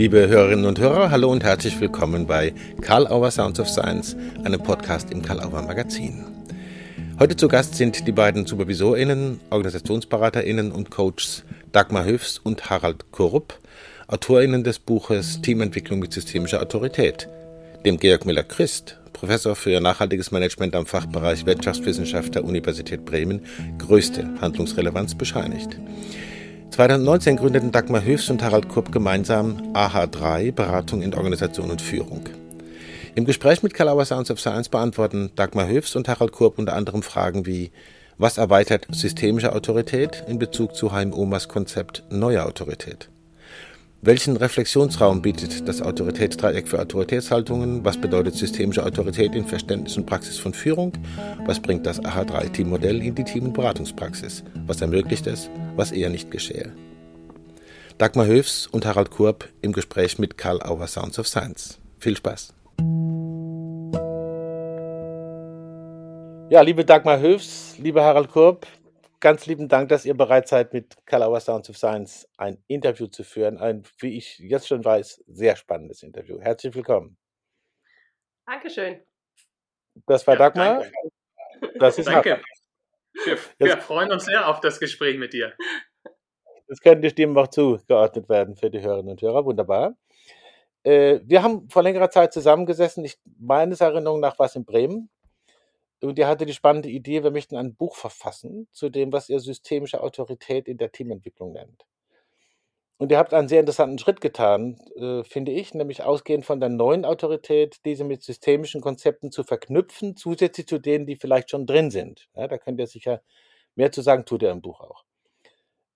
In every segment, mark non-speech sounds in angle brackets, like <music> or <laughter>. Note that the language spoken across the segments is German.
Liebe Hörerinnen und Hörer, hallo und herzlich willkommen bei Karl Auer Sounds of Science, einem Podcast im Karl Auer Magazin. Heute zu Gast sind die beiden SupervisorInnen, OrganisationsberaterInnen und Coaches Dagmar Höfs und Harald Korup, AutorInnen des Buches Teamentwicklung mit systemischer Autorität, dem Georg Müller-Christ, Professor für nachhaltiges Management am Fachbereich Wirtschaftswissenschaft der Universität Bremen, größte Handlungsrelevanz bescheinigt. 2019 gründeten Dagmar Höfs und Harald Kurb gemeinsam AH3 Beratung in Organisation und Führung. Im Gespräch mit Kalauer Sounds of Science beantworten Dagmar Höfs und Harald Kurb unter anderem Fragen wie Was erweitert systemische Autorität in Bezug zu Heim Omas Konzept neue Autorität? Welchen Reflexionsraum bietet das Autoritätsdreieck für Autoritätshaltungen? Was bedeutet systemische Autorität in Verständnis und Praxis von Führung? Was bringt das AH3-Team-Modell in die Team- und Beratungspraxis? Was ermöglicht es, was eher nicht geschehe? Dagmar Höfs und Harald Kurb im Gespräch mit Karl Auer Sounds of Science. Viel Spaß! Ja, liebe Dagmar Höfs, lieber Harald Kurb, ganz lieben Dank, dass ihr bereit seid, mit Kalauer Sounds of Science ein Interview zu führen. Ein, wie ich jetzt schon weiß, sehr spannendes Interview. Herzlich willkommen. Dankeschön. Das war ja, Dagmar. Danke. Das ist danke. Wir, wir freuen uns sehr auf das Gespräch mit dir. Das können die Stimmen auch zugeordnet werden für die Hörerinnen und Hörer. Wunderbar. Äh, wir haben vor längerer Zeit zusammengesessen. Ich, meines Erinnerungen nach war es in Bremen und ihr hatte die spannende Idee, wir möchten ein Buch verfassen zu dem, was ihr systemische Autorität in der Teamentwicklung nennt. Und ihr habt einen sehr interessanten Schritt getan, äh, finde ich, nämlich ausgehend von der neuen Autorität, diese mit systemischen Konzepten zu verknüpfen, zusätzlich zu denen, die vielleicht schon drin sind. Ja, da könnt ihr sicher mehr zu sagen, tut ihr im Buch auch.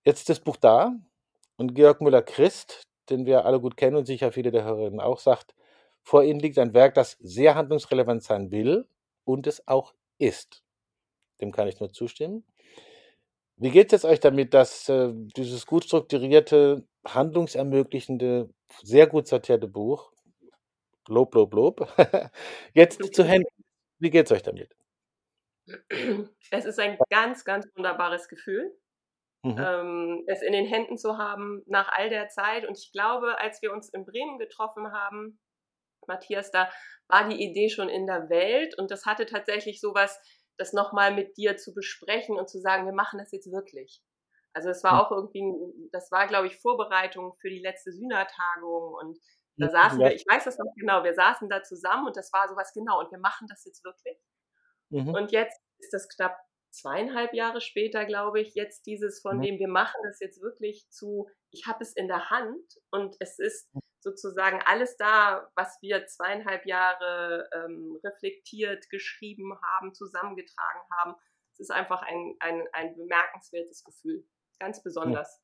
Jetzt ist das Buch da und Georg Müller-Christ, den wir alle gut kennen und sicher viele der Hörerinnen auch, sagt, vor Ihnen liegt ein Werk, das sehr handlungsrelevant sein will, und es auch ist. Dem kann ich nur zustimmen. Wie geht es euch damit, dass äh, dieses gut strukturierte, handlungsermöglichende, sehr gut sortierte Buch, Lob, Lob, Lob, <laughs> jetzt zu Händen? Wie geht es euch damit? Es ist ein ganz, ganz wunderbares Gefühl, mhm. ähm, es in den Händen zu haben nach all der Zeit. Und ich glaube, als wir uns in Bremen getroffen haben, Matthias, da war die Idee schon in der Welt und das hatte tatsächlich sowas, das nochmal mit dir zu besprechen und zu sagen, wir machen das jetzt wirklich. Also es war hm. auch irgendwie, das war, glaube ich, Vorbereitung für die letzte Sühnertagung und da saßen ja. wir, ich weiß das noch genau, wir saßen da zusammen und das war sowas genau und wir machen das jetzt wirklich. Mhm. Und jetzt ist das knapp zweieinhalb Jahre später, glaube ich, jetzt dieses von mhm. dem, wir machen das jetzt wirklich zu, ich habe es in der Hand und es ist mhm. Sozusagen alles da, was wir zweieinhalb Jahre ähm, reflektiert, geschrieben haben, zusammengetragen haben. Es ist einfach ein, ein, ein bemerkenswertes Gefühl, ganz besonders.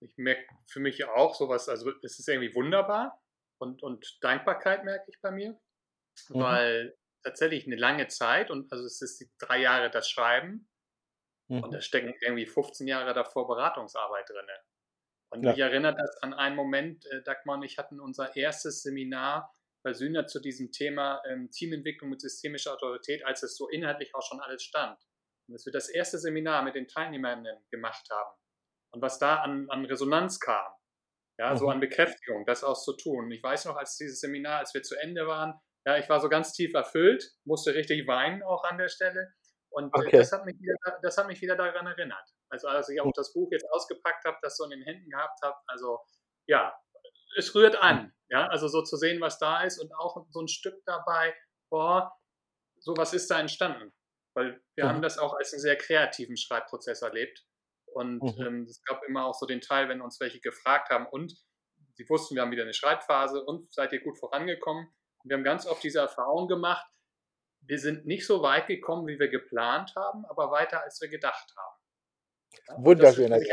Ich merke für mich auch sowas, also es ist irgendwie wunderbar und, und Dankbarkeit merke ich bei mir, mhm. weil tatsächlich eine lange Zeit und also es ist drei Jahre das Schreiben mhm. und da stecken irgendwie 15 Jahre davor Beratungsarbeit drin. Und ja. mich erinnert das an einen Moment, äh, Dagmar und ich hatten unser erstes Seminar bei Sühner zu diesem Thema ähm, Teamentwicklung mit systemischer Autorität, als es so inhaltlich auch schon alles stand. Und dass wir das erste Seminar mit den Teilnehmern gemacht haben und was da an, an Resonanz kam, ja, mhm. so an Bekräftigung, das auch zu tun. Ich weiß noch, als dieses Seminar, als wir zu Ende waren, ja, ich war so ganz tief erfüllt, musste richtig weinen auch an der Stelle. Und äh, okay. das, hat mich wieder, das hat mich wieder daran erinnert. Also als ich auch das Buch jetzt ausgepackt habe, das so in den Händen gehabt habe, also ja, es rührt an. Ja, also so zu sehen, was da ist und auch so ein Stück dabei, boah, so was ist da entstanden. Weil wir mhm. haben das auch als einen sehr kreativen Schreibprozess erlebt. Und mhm. ähm, es gab immer auch so den Teil, wenn uns welche gefragt haben und sie wussten, wir haben wieder eine Schreibphase und seid ihr gut vorangekommen, wir haben ganz oft diese Erfahrung gemacht, wir sind nicht so weit gekommen, wie wir geplant haben, aber weiter, als wir gedacht haben. Ja, Wunderschön. Und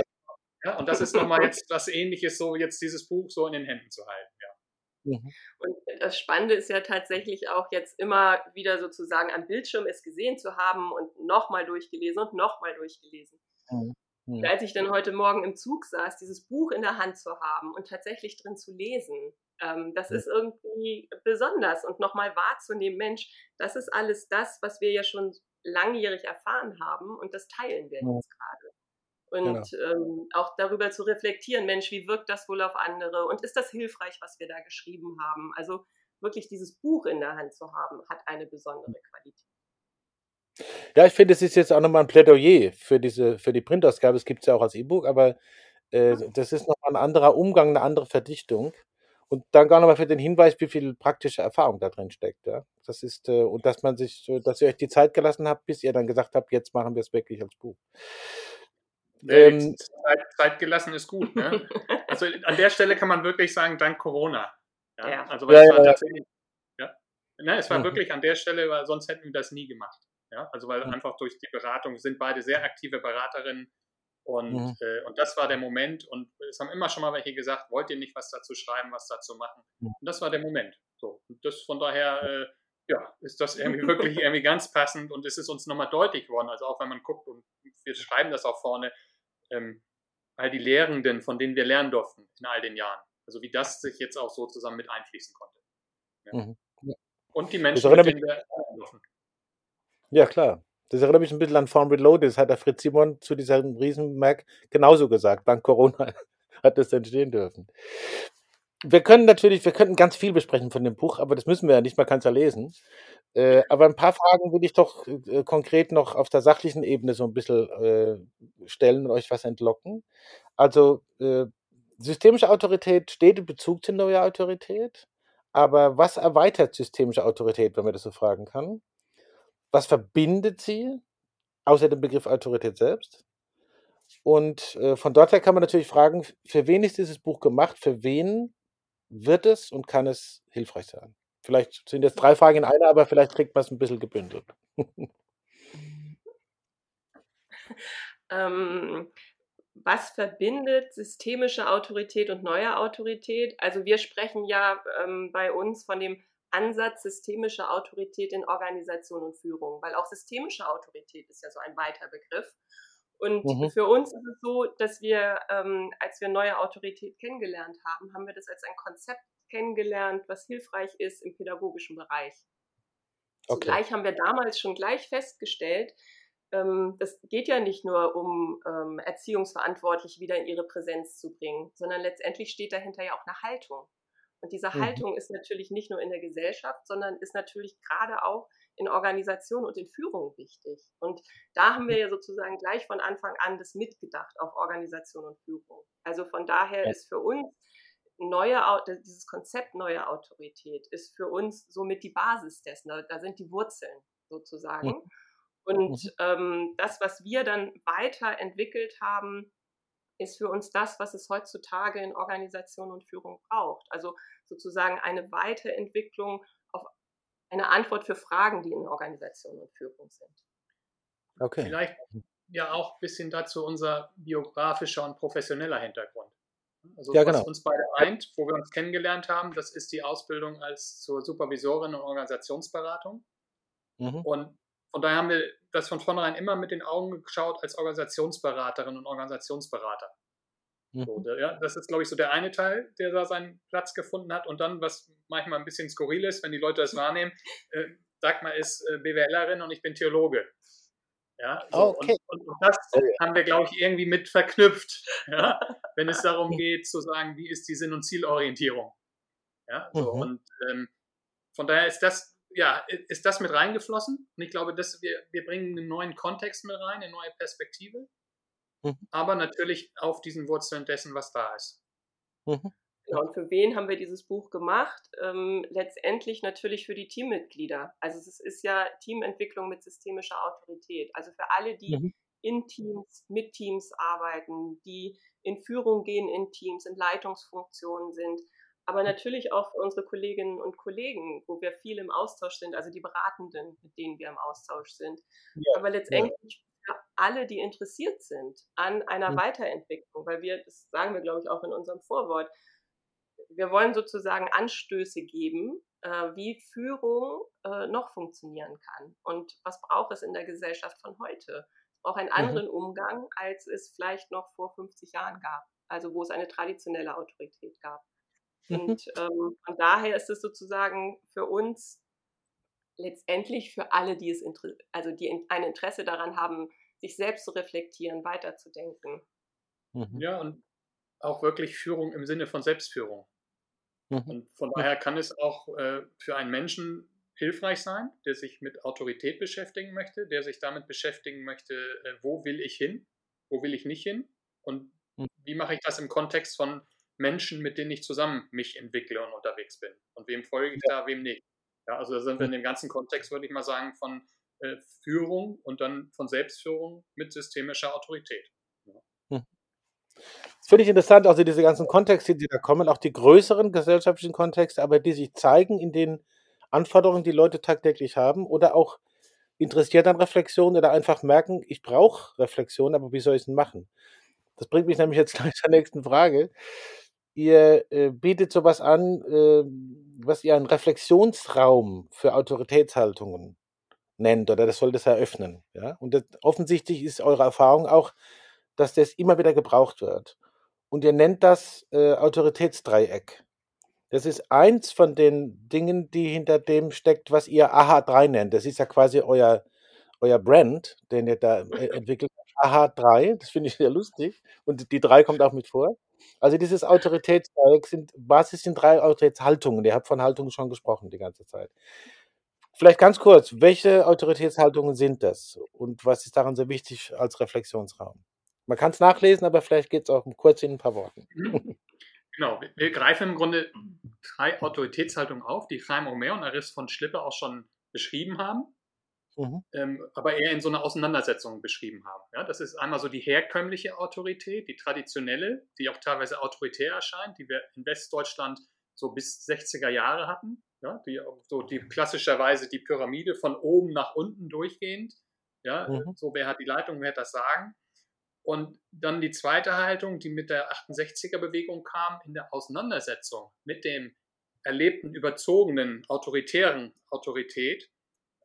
ja, und das ist nochmal jetzt was ähnliches, so jetzt dieses Buch so in den Händen zu halten. Ja. Mhm. Und das Spannende ist ja tatsächlich auch jetzt immer wieder sozusagen am Bildschirm es gesehen zu haben und nochmal durchgelesen und nochmal durchgelesen. Mhm. Mhm. Als ich dann heute Morgen im Zug saß, dieses Buch in der Hand zu haben und tatsächlich drin zu lesen, ähm, das ja. ist irgendwie besonders und nochmal wahrzunehmen, Mensch, das ist alles das, was wir ja schon langjährig erfahren haben und das teilen wir ja. jetzt gerade. Und genau. ähm, auch darüber zu reflektieren, Mensch, wie wirkt das wohl auf andere und ist das hilfreich, was wir da geschrieben haben? Also wirklich dieses Buch in der Hand zu haben, hat eine besondere Qualität. Ja, ich finde, es ist jetzt auch nochmal ein Plädoyer für diese, für die Printausgabe. Es gibt es ja auch als E-Book, aber äh, das ist nochmal ein anderer Umgang, eine andere Verdichtung. Und dann gar nochmal für den Hinweis, wie viel praktische Erfahrung da drin steckt. Ja? Das ist, äh, und dass man sich, dass ihr euch die Zeit gelassen habt, bis ihr dann gesagt habt, jetzt machen wir es wirklich als Buch. Ähm, Zeit, Zeit, gelassen ist gut. Ne? Also an der Stelle kann man wirklich sagen, dank Corona. Ja, ja. Also weil ja, es war tatsächlich, ja. Ne, es war mhm. wirklich an der Stelle, weil sonst hätten wir das nie gemacht. Ja, also weil mhm. einfach durch die Beratung sind beide sehr aktive Beraterinnen und, mhm. äh, und das war der Moment. Und es haben immer schon mal welche gesagt, wollt ihr nicht was dazu schreiben, was dazu machen? Mhm. Und das war der Moment. So. Und das von daher, äh, ja, ist das irgendwie wirklich irgendwie ganz passend und es ist uns nochmal deutlich geworden. Also auch wenn man guckt und wir schreiben das auch vorne, ähm, all die Lehrenden, von denen wir lernen durften in all den Jahren. Also wie das sich jetzt auch so zusammen mit einfließen konnte. Ja. Mhm. Und die Menschen, mit denen wir lernen durften. Ja, klar. Das erinnert mich ein bisschen an Farm Reloaded. Das hat der Fritz Simon zu diesem Riesen-Mac genauso gesagt. Dank Corona <laughs> hat das entstehen dürfen. Wir können natürlich, wir könnten ganz viel besprechen von dem Buch, aber das müssen wir ja nicht, man kann es ja lesen. Äh, aber ein paar Fragen will ich doch äh, konkret noch auf der sachlichen Ebene so ein bisschen äh, stellen und euch was entlocken. Also, äh, systemische Autorität steht in Bezug zu neuer Autorität, aber was erweitert systemische Autorität, wenn man das so fragen kann? Was verbindet sie, außer dem Begriff Autorität selbst? Und äh, von dort her kann man natürlich fragen, für wen ist dieses Buch gemacht? Für wen wird es und kann es hilfreich sein? Vielleicht sind jetzt drei Fragen in einer, aber vielleicht kriegt man es ein bisschen gebündelt. <laughs> ähm, was verbindet systemische Autorität und neue Autorität? Also wir sprechen ja ähm, bei uns von dem Ansatz systemische Autorität in Organisation und Führung, weil auch systemische Autorität ist ja so ein weiter Begriff. Und mhm. für uns ist es so, dass wir, ähm, als wir neue Autorität kennengelernt haben, haben wir das als ein Konzept kennengelernt, was hilfreich ist im pädagogischen Bereich. Okay. Zugleich haben wir damals schon gleich festgestellt, ähm, das geht ja nicht nur um ähm, Erziehungsverantwortliche wieder in ihre Präsenz zu bringen, sondern letztendlich steht dahinter ja auch eine Haltung. Und diese mhm. Haltung ist natürlich nicht nur in der Gesellschaft, sondern ist natürlich gerade auch in Organisation und in Führung wichtig. Und da haben wir ja sozusagen gleich von Anfang an das mitgedacht auf Organisation und Führung. Also von daher ja. ist für uns neue, dieses Konzept neue Autorität ist für uns somit die Basis dessen. Da sind die Wurzeln sozusagen. Mhm. Und mhm. ähm, das, was wir dann weiterentwickelt haben, ist für uns das, was es heutzutage in Organisation und Führung braucht. Also sozusagen eine Weiterentwicklung auf eine Antwort für Fragen, die in Organisation und Führung sind. Okay. Vielleicht ja auch ein bisschen dazu unser biografischer und professioneller Hintergrund. Also ja, was genau. uns beide eint, wo wir uns kennengelernt haben, das ist die Ausbildung als zur Supervisorin und Organisationsberatung. Mhm. Und von daher haben wir das von vornherein immer mit den Augen geschaut als Organisationsberaterin und Organisationsberater. Mhm. So, ja, das ist, glaube ich, so der eine Teil, der da seinen Platz gefunden hat. Und dann, was manchmal ein bisschen skurril ist, wenn die Leute das wahrnehmen, äh, Dagmar ist äh, BWLerin und ich bin Theologe. Ja, so, okay. und, und, das haben wir, glaube ich, irgendwie mit verknüpft, <laughs> ja, wenn es darum geht, zu sagen, wie ist die Sinn- und Zielorientierung. Ja, so, mhm. und ähm, von daher ist das, ja, ist das mit reingeflossen. Und ich glaube, dass wir, wir bringen einen neuen Kontext mit rein, eine neue Perspektive, mhm. aber natürlich auf diesen Wurzeln dessen, was da ist. Mhm. Genau, und für wen haben wir dieses Buch gemacht? Ähm, letztendlich natürlich für die Teammitglieder. Also es ist ja Teamentwicklung mit systemischer Autorität. Also für alle, die mhm. in Teams, mit Teams arbeiten, die in Führung gehen in Teams, in Leitungsfunktionen sind. Aber natürlich auch für unsere Kolleginnen und Kollegen, wo wir viel im Austausch sind, also die Beratenden, mit denen wir im Austausch sind. Ja, Aber letztendlich ja. für alle, die interessiert sind an einer mhm. Weiterentwicklung, weil wir, das sagen wir, glaube ich, auch in unserem Vorwort, wir wollen sozusagen Anstöße geben, äh, wie Führung äh, noch funktionieren kann und was braucht es in der Gesellschaft von heute. Es braucht einen mhm. anderen mhm. Umgang, als es vielleicht noch vor 50 Jahren gab, also wo es eine traditionelle Autorität gab. Und <laughs> ähm, von daher ist es sozusagen für uns letztendlich für alle, die es also die ein Interesse daran haben, sich selbst zu reflektieren, weiterzudenken. Mhm. Ja, und auch wirklich Führung im Sinne von Selbstführung. Mhm. Und von daher kann es auch äh, für einen Menschen hilfreich sein, der sich mit Autorität beschäftigen möchte, der sich damit beschäftigen möchte, äh, wo will ich hin, wo will ich nicht hin und mhm. wie mache ich das im Kontext von Menschen, mit denen ich zusammen mich entwickle und unterwegs bin und wem folge ich da, wem nicht. Ja, also da sind wir in dem ganzen Kontext, würde ich mal sagen, von äh, Führung und dann von Selbstführung mit systemischer Autorität. Ja. Hm. Das finde ich interessant, also diese ganzen Kontexte, die da kommen, auch die größeren gesellschaftlichen Kontexte, aber die sich zeigen in den Anforderungen, die Leute tagtäglich haben oder auch interessiert an Reflexion oder einfach merken, ich brauche Reflexion, aber wie soll ich es denn machen? Das bringt mich nämlich jetzt <laughs> gleich zur nächsten Frage. Ihr äh, bietet sowas an, äh, was ihr einen Reflexionsraum für Autoritätshaltungen nennt oder das soll das eröffnen. Ja? Und das, offensichtlich ist eure Erfahrung auch, dass das immer wieder gebraucht wird. Und ihr nennt das äh, Autoritätsdreieck. Das ist eins von den Dingen, die hinter dem steckt, was ihr AH3 nennt. Das ist ja quasi euer, euer Brand, den ihr da äh, entwickelt habt. AH3, das finde ich sehr lustig. Und die 3 kommt auch mit vor. Also dieses Autoritätsdreieck sind, Basis sind drei Autoritätshaltungen. Ihr habt von Haltungen schon gesprochen die ganze Zeit. Vielleicht ganz kurz, welche Autoritätshaltungen sind das und was ist daran so wichtig als Reflexionsraum? Man kann es nachlesen, aber vielleicht geht es auch kurz in ein paar Worten. Mhm. Genau, wir greifen im Grunde drei Autoritätshaltungen auf, die Chaim Omer und Aris von Schlippe auch schon beschrieben haben, mhm. ähm, aber eher in so einer Auseinandersetzung beschrieben haben. Ja, das ist einmal so die herkömmliche Autorität, die traditionelle, die auch teilweise autoritär erscheint, die wir in Westdeutschland so bis 60er Jahre hatten ja, die, so die klassischerweise die Pyramide von oben nach unten durchgehend. Ja, mhm. so wer hat die Leitung, wer hat das Sagen. Und dann die zweite Haltung, die mit der 68er-Bewegung kam, in der Auseinandersetzung mit dem erlebten, überzogenen, autoritären Autorität,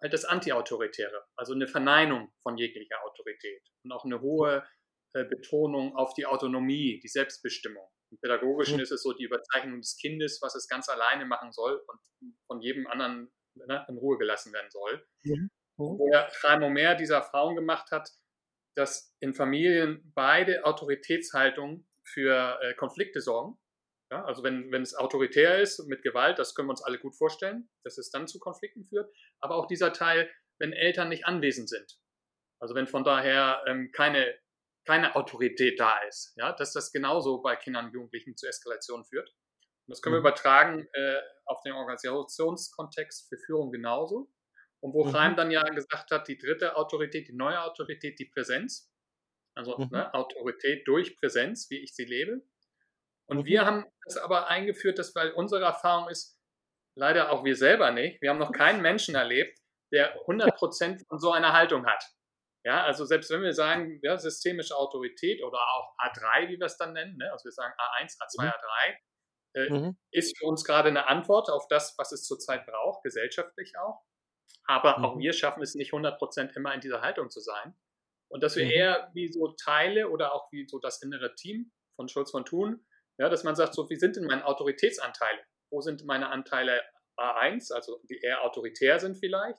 halt das Anti-Autoritäre, also eine Verneinung von jeglicher Autorität und auch eine hohe äh, Betonung auf die Autonomie, die Selbstbestimmung. Im Pädagogischen mhm. ist es so die Überzeichnung des Kindes, was es ganz alleine machen soll und von jedem anderen ne, in Ruhe gelassen werden soll. Mhm. Wo ja Raimo Mehr diese Erfahrung gemacht hat, dass in Familien beide Autoritätshaltungen für äh, Konflikte sorgen. Ja, also wenn, wenn es autoritär ist mit Gewalt, das können wir uns alle gut vorstellen, dass es dann zu Konflikten führt. Aber auch dieser Teil, wenn Eltern nicht anwesend sind. Also wenn von daher ähm, keine keine Autorität da ist. Ja, dass das genauso bei Kindern und Jugendlichen zu Eskalationen führt. Und das können wir mhm. übertragen äh, auf den Organisationskontext für Führung genauso. Und wo mhm. Chaim dann ja gesagt hat, die dritte Autorität, die neue Autorität, die Präsenz. Also mhm. ne, Autorität durch Präsenz, wie ich sie lebe. Und mhm. wir haben das aber eingeführt, dass weil unsere Erfahrung ist, leider auch wir selber nicht, wir haben noch keinen Menschen erlebt, der 100% von so einer Haltung hat. Ja, also selbst wenn wir sagen, ja, systemische Autorität oder auch A3, wie wir es dann nennen, ne? also wir sagen A1, A2, mhm. A3, äh, mhm. ist für uns gerade eine Antwort auf das, was es zurzeit braucht, gesellschaftlich auch. Aber mhm. auch wir schaffen es nicht 100% immer in dieser Haltung zu sein. Und dass wir mhm. eher wie so Teile oder auch wie so das innere Team von Schulz von Thun, ja, dass man sagt, so, wie sind denn meine Autoritätsanteile? Wo sind meine Anteile A1, also die eher autoritär sind vielleicht?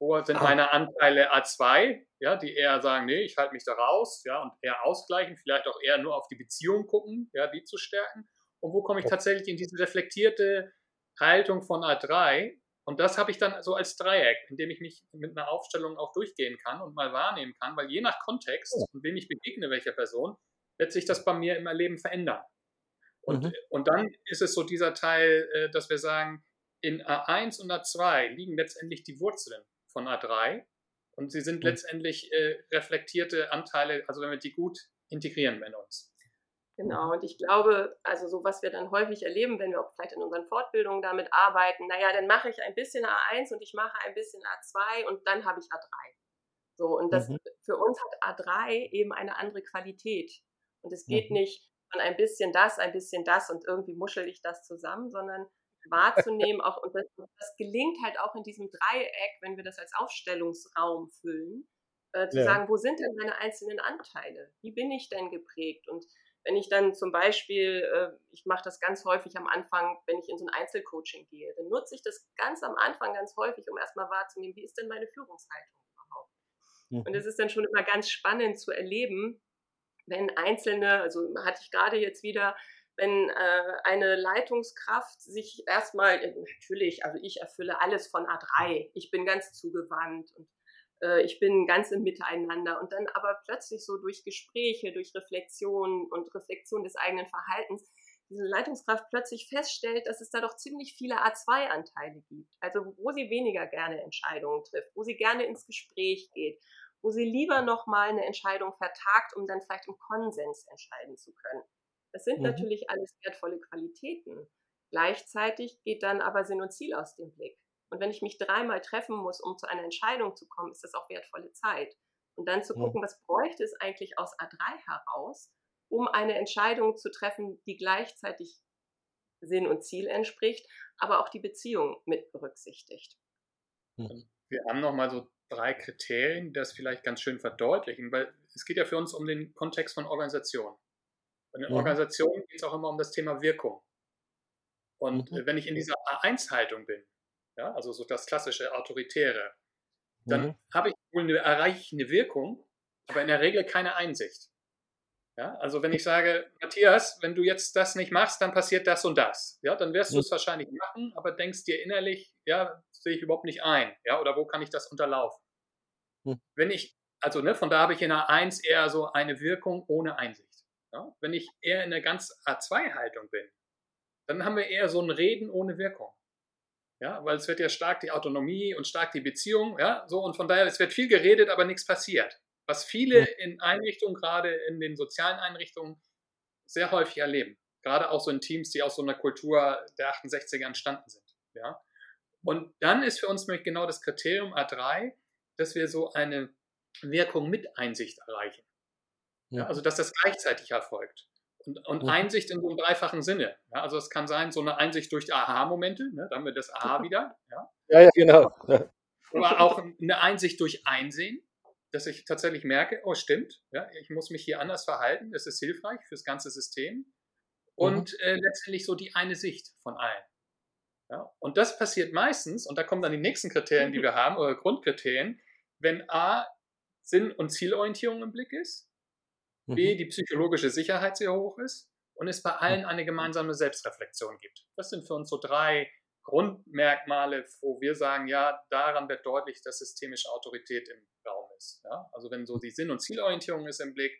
Wo sind ah. meine Anteile A2, ja, die eher sagen, nee, ich halte mich da raus, ja, und eher ausgleichen, vielleicht auch eher nur auf die Beziehung gucken, ja, die zu stärken. Und wo komme ich tatsächlich in diese reflektierte Haltung von A3? Und das habe ich dann so als Dreieck, in dem ich mich mit einer Aufstellung auch durchgehen kann und mal wahrnehmen kann, weil je nach Kontext und wem ich begegne, welcher Person, wird sich das bei mir im Erleben verändern. Und, mhm. und dann ist es so dieser Teil, äh, dass wir sagen, in A1 und A2 liegen letztendlich die Wurzeln von A3 und sie sind mhm. letztendlich äh, reflektierte Anteile, also wenn wir die gut integrieren in uns. Genau, und ich glaube, also so was wir dann häufig erleben, wenn wir auch vielleicht in unseren Fortbildungen damit arbeiten, naja, dann mache ich ein bisschen A1 und ich mache ein bisschen A2 und dann habe ich A3. So, und das mhm. für uns hat A3 eben eine andere Qualität. Und es geht mhm. nicht von ein bisschen das, ein bisschen das und irgendwie muschel ich das zusammen, sondern wahrzunehmen. Auch, und das, das, gelingt halt auch in diesem Dreieck, wenn wir das als Aufstellungsraum füllen, äh, zu ja. sagen, wo sind denn meine einzelnen Anteile? Wie bin ich denn geprägt? Und wenn ich dann zum Beispiel, äh, ich mache das ganz häufig am Anfang, wenn ich in so ein Einzelcoaching gehe, dann nutze ich das ganz am Anfang ganz häufig, um erstmal wahrzunehmen, wie ist denn meine Führungshaltung überhaupt? Mhm. Und es ist dann schon immer ganz spannend zu erleben, wenn einzelne, also hatte ich gerade jetzt wieder, wenn äh, eine Leitungskraft sich erstmal, äh, natürlich, also ich erfülle alles von A3, ich bin ganz zugewandt und äh, ich bin ganz im Miteinander und dann aber plötzlich so durch Gespräche, durch Reflexion und Reflexion des eigenen Verhaltens diese Leitungskraft plötzlich feststellt, dass es da doch ziemlich viele A2-Anteile gibt. Also wo sie weniger gerne Entscheidungen trifft, wo sie gerne ins Gespräch geht, wo sie lieber nochmal eine Entscheidung vertagt, um dann vielleicht im Konsens entscheiden zu können. Das sind mhm. natürlich alles wertvolle Qualitäten. Gleichzeitig geht dann aber Sinn und Ziel aus dem Blick. Und wenn ich mich dreimal treffen muss, um zu einer Entscheidung zu kommen, ist das auch wertvolle Zeit. Und dann zu gucken, was bräuchte es eigentlich aus A3 heraus, um eine Entscheidung zu treffen, die gleichzeitig Sinn und Ziel entspricht, aber auch die Beziehung mit berücksichtigt. Hm. Wir haben nochmal so drei Kriterien, die das vielleicht ganz schön verdeutlichen, weil es geht ja für uns um den Kontext von Organisation. Und in mhm. Organisationen geht es auch immer um das Thema Wirkung. Und mhm. wenn ich in dieser A1-Haltung bin, ja, also so das klassische Autoritäre, dann mhm. habe ich wohl eine, erreiche ich eine Wirkung, aber in der Regel keine Einsicht. Ja, also wenn ich sage, Matthias, wenn du jetzt das nicht machst, dann passiert das und das. Ja, dann wirst du es wahrscheinlich machen, aber denkst dir innerlich, ja, sehe ich überhaupt nicht ein. Ja, oder wo kann ich das unterlaufen? Hm. Wenn ich, also ne, von da habe ich in A1 eher so eine Wirkung ohne Einsicht. Ja? Wenn ich eher in der ganz A2-Haltung bin, dann haben wir eher so ein Reden ohne Wirkung. Ja, weil es wird ja stark die Autonomie und stark die Beziehung, ja, so und von daher, es wird viel geredet, aber nichts passiert. Was viele in Einrichtungen, gerade in den sozialen Einrichtungen, sehr häufig erleben. Gerade auch so in Teams, die aus so einer Kultur der 68er entstanden sind. Ja? Und dann ist für uns nämlich genau das Kriterium A3, dass wir so eine Wirkung mit Einsicht erreichen. Ja. Also, dass das gleichzeitig erfolgt. Und, und ja. Einsicht in so einem dreifachen Sinne. Ja, also, es kann sein, so eine Einsicht durch Aha-Momente, ne, da haben wir das Aha wieder. Ja, ja, ja genau. Aber auch eine Einsicht durch Einsehen dass ich tatsächlich merke, oh stimmt, ja, ich muss mich hier anders verhalten, das ist hilfreich fürs ganze System und mhm. äh, letztendlich so die eine Sicht von allen. Ja, und das passiert meistens, und da kommen dann die nächsten Kriterien, die wir haben, oder Grundkriterien, wenn A, Sinn- und Zielorientierung im Blick ist, mhm. B, die psychologische Sicherheit sehr hoch ist und es bei allen eine gemeinsame Selbstreflexion gibt. Das sind für uns so drei Grundmerkmale, wo wir sagen, ja, daran wird deutlich, dass systemische Autorität im Raum ist. Ja? Also wenn so die Sinn- und Zielorientierung ist im Blick,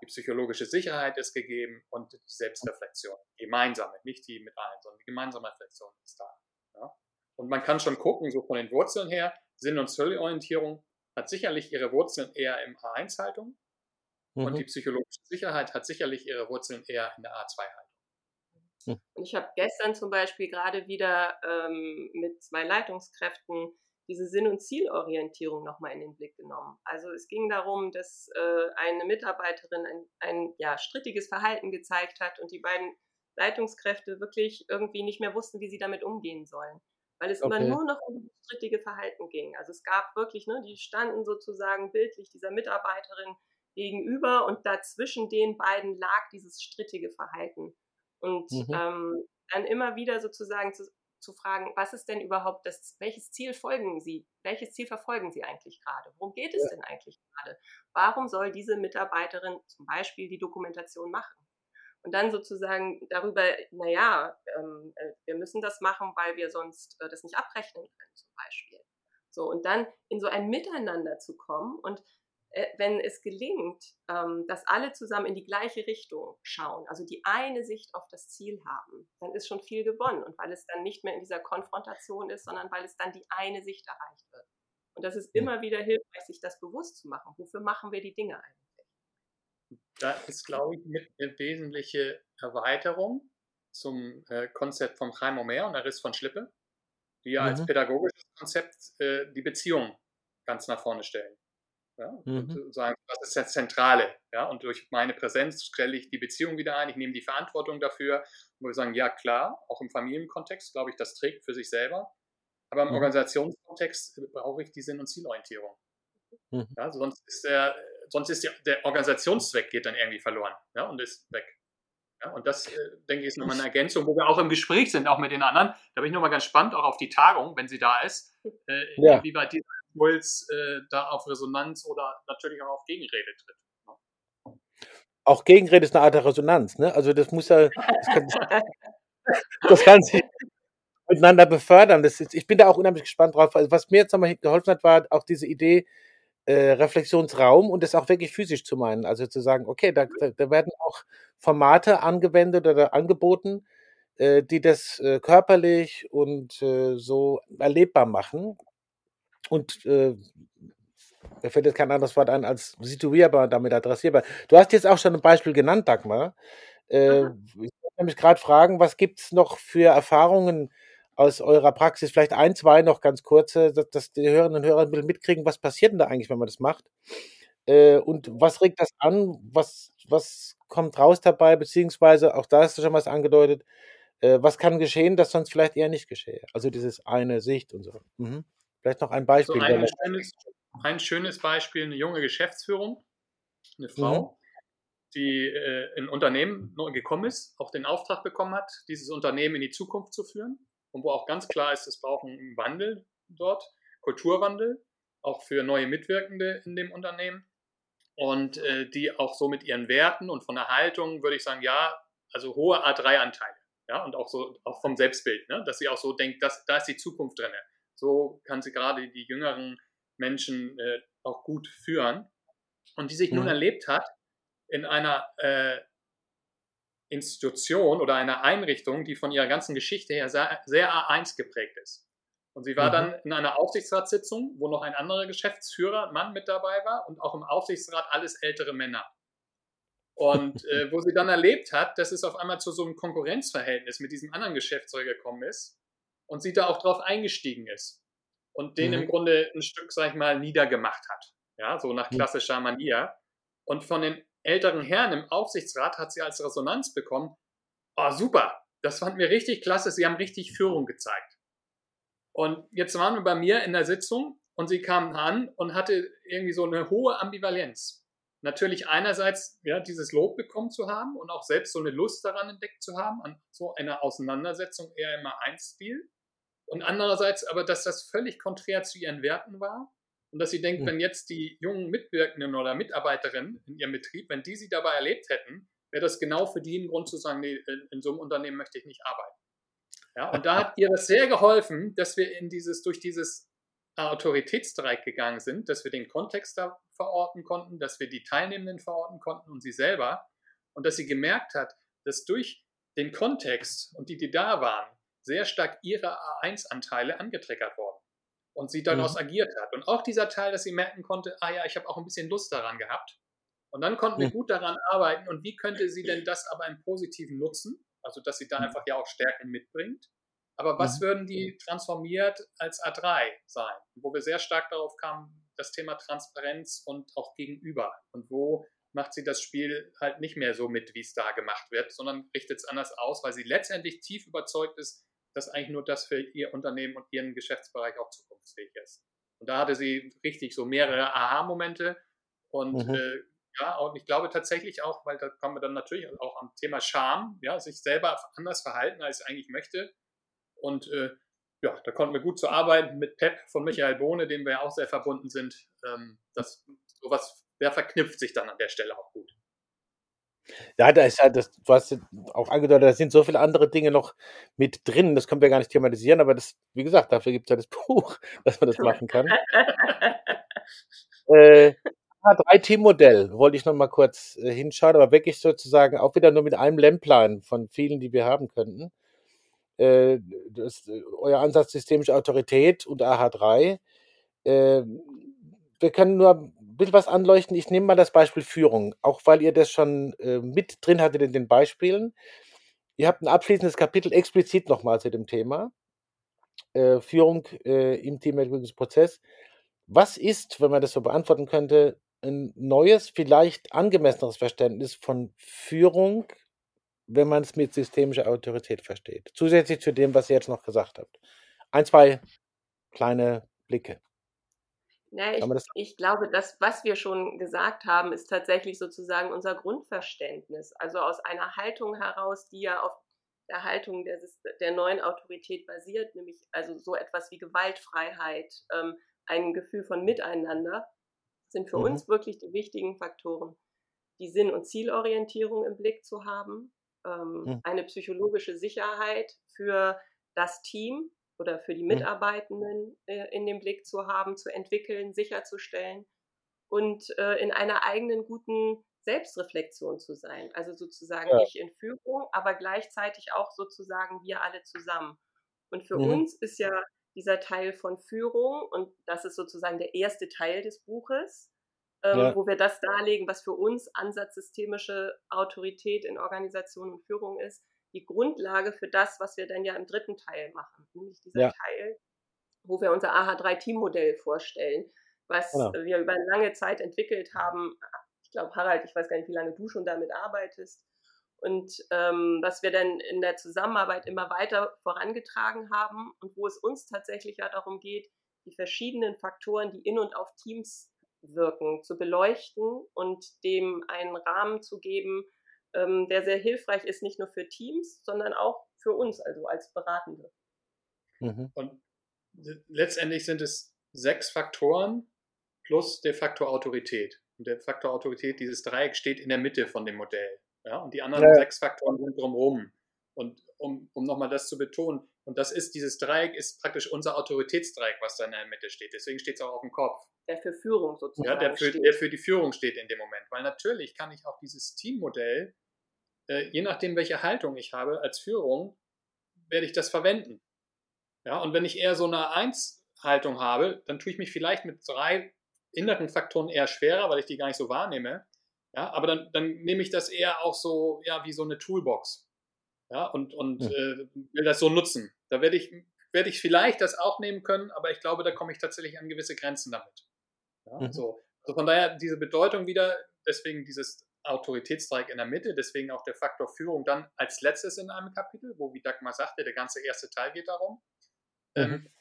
die psychologische Sicherheit ist gegeben und die Selbstreflexion, gemeinsame, nicht die mit allen, sondern die gemeinsame Reflexion ist da. Ja? Und man kann schon gucken, so von den Wurzeln her, Sinn- und Zielorientierung hat sicherlich ihre Wurzeln eher im A1-Haltung mhm. und die psychologische Sicherheit hat sicherlich ihre Wurzeln eher in der A2-Haltung. Hm. Und ich habe gestern zum Beispiel gerade wieder ähm, mit zwei Leitungskräften diese Sinn- und Zielorientierung nochmal in den Blick genommen. Also es ging darum, dass äh, eine Mitarbeiterin ein, ein ja, strittiges Verhalten gezeigt hat und die beiden Leitungskräfte wirklich irgendwie nicht mehr wussten, wie sie damit umgehen sollen. Weil es okay. immer nur noch um das strittige Verhalten ging. Also es gab wirklich, ne, die standen sozusagen bildlich dieser Mitarbeiterin gegenüber und dazwischen den beiden lag dieses strittige Verhalten. Und mhm. ähm, dann immer wieder sozusagen zu, zu fragen, was ist denn überhaupt das, welches Ziel folgen Sie, welches Ziel verfolgen Sie eigentlich gerade? Worum geht es ja. denn eigentlich gerade? Warum soll diese Mitarbeiterin zum Beispiel die Dokumentation machen? Und dann sozusagen darüber, naja, ähm, äh, wir müssen das machen, weil wir sonst äh, das nicht abrechnen können, zum Beispiel. So, und dann in so ein Miteinander zu kommen und äh, wenn es gelingt, ähm, dass alle zusammen in die gleiche Richtung schauen, also die eine Sicht auf das Ziel haben, dann ist schon viel gewonnen. Und weil es dann nicht mehr in dieser Konfrontation ist, sondern weil es dann die eine Sicht erreicht wird. Und das ist immer wieder hilfreich, sich das bewusst zu machen. Wofür machen wir die Dinge eigentlich? Da ist, glaube ich, eine wesentliche Erweiterung zum äh, Konzept von Chaim Omer und Aris von Schlippe, die ja mhm. als pädagogisches Konzept äh, die Beziehung ganz nach vorne stellen. Ja, mhm. und sagen, das ist das Zentrale. Ja, und durch meine Präsenz stelle ich die Beziehung wieder ein, ich nehme die Verantwortung dafür. Und wir sagen, ja klar, auch im Familienkontext, glaube ich, das trägt für sich selber. Aber im mhm. Organisationskontext brauche ich die Sinn- und Zielorientierung. Mhm. Ja, sonst ist, der, sonst ist der, der Organisationszweck geht dann irgendwie verloren ja, und ist weg. Ja, und das, äh, denke ich, ist nochmal eine Ergänzung, wo wir auch im Gespräch sind, auch mit den anderen. Da bin ich nochmal ganz spannend, auch auf die Tagung, wenn sie da ist, äh, ja. inwieweit die Impuls äh, da auf Resonanz oder natürlich auch auf Gegenrede tritt. Ne? Auch Gegenrede ist eine Art der Resonanz, ne? Also das muss ja, das kann, das kann sich miteinander befördern. Das ist, ich bin da auch unheimlich gespannt drauf. Also was mir jetzt nochmal geholfen hat, war auch diese Idee, äh, Reflexionsraum und das auch wirklich physisch zu meinen. Also zu sagen, okay, da, da werden auch Formate angewendet oder angeboten, äh, die das äh, körperlich und äh, so erlebbar machen. Und äh, mir fällt jetzt kein anderes Wort ein als situierbar, damit adressierbar. Du hast jetzt auch schon ein Beispiel genannt, Dagmar. Äh, ich wollte mich gerade fragen, was gibt es noch für Erfahrungen aus eurer Praxis? Vielleicht ein, zwei noch ganz kurze, dass, dass die Hörerinnen und Hörer ein bisschen mitkriegen, was passiert denn da eigentlich, wenn man das macht? Äh, und was regt das an? Was, was kommt raus dabei? Beziehungsweise, auch da hast du schon was angedeutet, äh, was kann geschehen, das sonst vielleicht eher nicht geschehe? Also dieses eine Sicht und so. Mhm. Vielleicht noch ein Beispiel. So ein, schönes, ein, schönes, Beispiel, eine junge Geschäftsführung, eine Frau, mhm. die äh, in ein Unternehmen neu gekommen ist, auch den Auftrag bekommen hat, dieses Unternehmen in die Zukunft zu führen und wo auch ganz klar ist, es braucht einen Wandel dort, Kulturwandel, auch für neue Mitwirkende in dem Unternehmen und äh, die auch so mit ihren Werten und von der Haltung, würde ich sagen, ja, also hohe A3-Anteile. Ja, und auch so, auch vom Selbstbild, ne? dass sie auch so denkt, dass, da ist die Zukunft drin. So kann sie gerade die jüngeren Menschen äh, auch gut führen. Und die sich mhm. nun erlebt hat in einer äh, Institution oder einer Einrichtung, die von ihrer ganzen Geschichte her sehr, sehr A1 geprägt ist. Und sie war mhm. dann in einer Aufsichtsratssitzung, wo noch ein anderer Geschäftsführer, Mann mit dabei war und auch im Aufsichtsrat alles ältere Männer. Und <laughs> äh, wo sie dann erlebt hat, dass es auf einmal zu so einem Konkurrenzverhältnis mit diesem anderen Geschäftsführer gekommen ist und sie da auch drauf eingestiegen ist und den mhm. im Grunde ein Stück, sag ich mal, niedergemacht hat. Ja, so nach klassischer Manier. Und von den älteren Herren im Aufsichtsrat hat sie als Resonanz bekommen, oh super, das fand mir richtig klasse, sie haben richtig Führung gezeigt. Und jetzt waren wir bei mir in der Sitzung und sie kam an und hatte irgendwie so eine hohe Ambivalenz natürlich einerseits ja, dieses Lob bekommen zu haben und auch selbst so eine Lust daran entdeckt zu haben, an so einer Auseinandersetzung eher immer ein Stil. Und andererseits aber, dass das völlig konträr zu ihren Werten war und dass sie denkt, mhm. wenn jetzt die jungen Mitwirkenden oder Mitarbeiterinnen in ihrem Betrieb, wenn die sie dabei erlebt hätten, wäre das genau für die ein Grund zu sagen, nee, in, so einem Unternehmen möchte ich nicht arbeiten. Ja, und da hat ihr das sehr geholfen, dass wir in dieses, durch dieses Autoritätsdreieck gegangen sind, dass wir den Kontext da verorten konnten, dass wir die Teilnehmenden verorten konnten und sie selber und dass sie gemerkt hat, dass durch den Kontext und die, die da waren, sehr stark ihre A1-Anteile angetriggert wurden und sie daraus mhm. agiert hat. Und auch dieser Teil, dass sie merken konnte, ah ja, ich habe auch ein bisschen Lust daran gehabt. Und dann konnten wir mhm. gut daran arbeiten. Und wie könnte sie denn das aber im Positiven nutzen? Also, dass sie da mhm. einfach ja auch Stärken mitbringt. Aber was mhm. würden die transformiert als A3 sein? Wo wir sehr stark darauf kamen, das Thema Transparenz und auch Gegenüber. Und wo macht sie das Spiel halt nicht mehr so mit, wie es da gemacht wird, sondern richtet es anders aus, weil sie letztendlich tief überzeugt ist, dass eigentlich nur das für ihr Unternehmen und ihren Geschäftsbereich auch zukunftsfähig ist. Und da hatte sie richtig so mehrere Aha-Momente und mhm. äh, ja, und ich glaube tatsächlich auch, weil da kommen wir dann natürlich auch am Thema Scham, ja, sich selber anders verhalten, als ich eigentlich möchte, und äh, ja, da konnten wir gut zu arbeiten mit Pep von Michael Bohne, dem wir ja auch sehr verbunden sind. Ähm, das, sowas, der verknüpft sich dann an der Stelle auch gut. Ja, da ist halt, das, du hast auch angedeutet, da sind so viele andere Dinge noch mit drin, das können wir gar nicht thematisieren, aber das, wie gesagt, dafür gibt es ja das <laughs> Buch, dass man das machen kann. <laughs> äh, 3T-Modell wollte ich noch mal kurz äh, hinschauen, aber wirklich sozusagen auch wieder nur mit einem Lämplein von vielen, die wir haben könnten äh, das, äh, euer Ansatz systemische Autorität und AH3. Äh, wir können nur bisschen was anleuchten. Ich nehme mal das Beispiel Führung, auch weil ihr das schon äh, mit drin hattet in den Beispielen. Ihr habt ein abschließendes Kapitel explizit nochmal zu dem Thema. Äh, Führung äh, im Teamentwicklungsprozess. Was ist, wenn man das so beantworten könnte, ein neues, vielleicht angemesseneres Verständnis von Führung wenn man es mit systemischer Autorität versteht. Zusätzlich zu dem, was ihr jetzt noch gesagt habt. Ein, zwei kleine Blicke. Ja, ich, ich, glaube, das, was wir schon gesagt haben, ist tatsächlich sozusagen unser Grundverständnis. Also aus einer Haltung heraus, die ja auf der Haltung der, der neuen Autorität basiert, nämlich also so etwas wie Gewaltfreiheit, ähm, ein Gefühl von Miteinander, sind für mhm. uns wirklich die wichtigen Faktoren. Die Sinn- und Zielorientierung im Blick zu haben, ähm, mhm. eine psychologische Sicherheit für das Team oder für die. Mitarbeitenden äh, in den Blick zu haben, zu entwickeln, sicherzustellen und äh, in einer eigenen guten Selbstreflexion zu sein. Also sozusagen ja. ich in Führung, aber gleichzeitig auch sozusagen wir alle zusammen. Und für mhm. uns ist ja dieser Teil von Führung, und das ist sozusagen der erste Teil des Buches, ähm, ja. wo wir das darlegen, was für uns ansatzsystemische Autorität in Organisation und Führung ist, die Grundlage für das, was wir dann ja im dritten Teil machen, nämlich dieser ja. Teil, wo wir unser AH3-Teammodell vorstellen, was genau. wir über eine lange Zeit entwickelt haben. Ich glaube, Harald, ich weiß gar nicht, wie lange du schon damit arbeitest. Und ähm, was wir dann in der Zusammenarbeit immer weiter vorangetragen haben und wo es uns tatsächlich ja darum geht, die verschiedenen Faktoren, die in und auf Teams wirken, zu beleuchten und dem einen Rahmen zu geben, ähm, der sehr hilfreich ist, nicht nur für Teams, sondern auch für uns, also als Beratende. Mhm. Und letztendlich sind es sechs Faktoren plus der Faktor Autorität. Und der Faktor Autorität, dieses Dreieck, steht in der Mitte von dem Modell. Ja? Und die anderen ja. sechs Faktoren sind drumherum. Und um, um nochmal das zu betonen, und das ist, dieses Dreieck ist praktisch unser Autoritätsdreieck, was da in der Mitte steht. Deswegen steht es auch auf dem Kopf. Der für Führung sozusagen. Ja, der für, steht. der für die Führung steht in dem Moment. Weil natürlich kann ich auch dieses Teammodell äh, je nachdem, welche Haltung ich habe als Führung, werde ich das verwenden. Ja, und wenn ich eher so eine Eins-Haltung habe, dann tue ich mich vielleicht mit drei inneren Faktoren eher schwerer, weil ich die gar nicht so wahrnehme. Ja, aber dann, dann nehme ich das eher auch so, ja, wie so eine Toolbox. Ja, und, und ja. Äh, will das so nutzen. Da werde ich, werde ich vielleicht das auch nehmen können, aber ich glaube, da komme ich tatsächlich an gewisse Grenzen damit. Ja, mhm. so. Also von daher diese Bedeutung wieder, deswegen dieses Autoritätsdreieck in der Mitte, deswegen auch der Faktor Führung dann als letztes in einem Kapitel, wo, wie Dagmar sagte, der ganze erste Teil geht darum. Ähm, mhm. Ähm,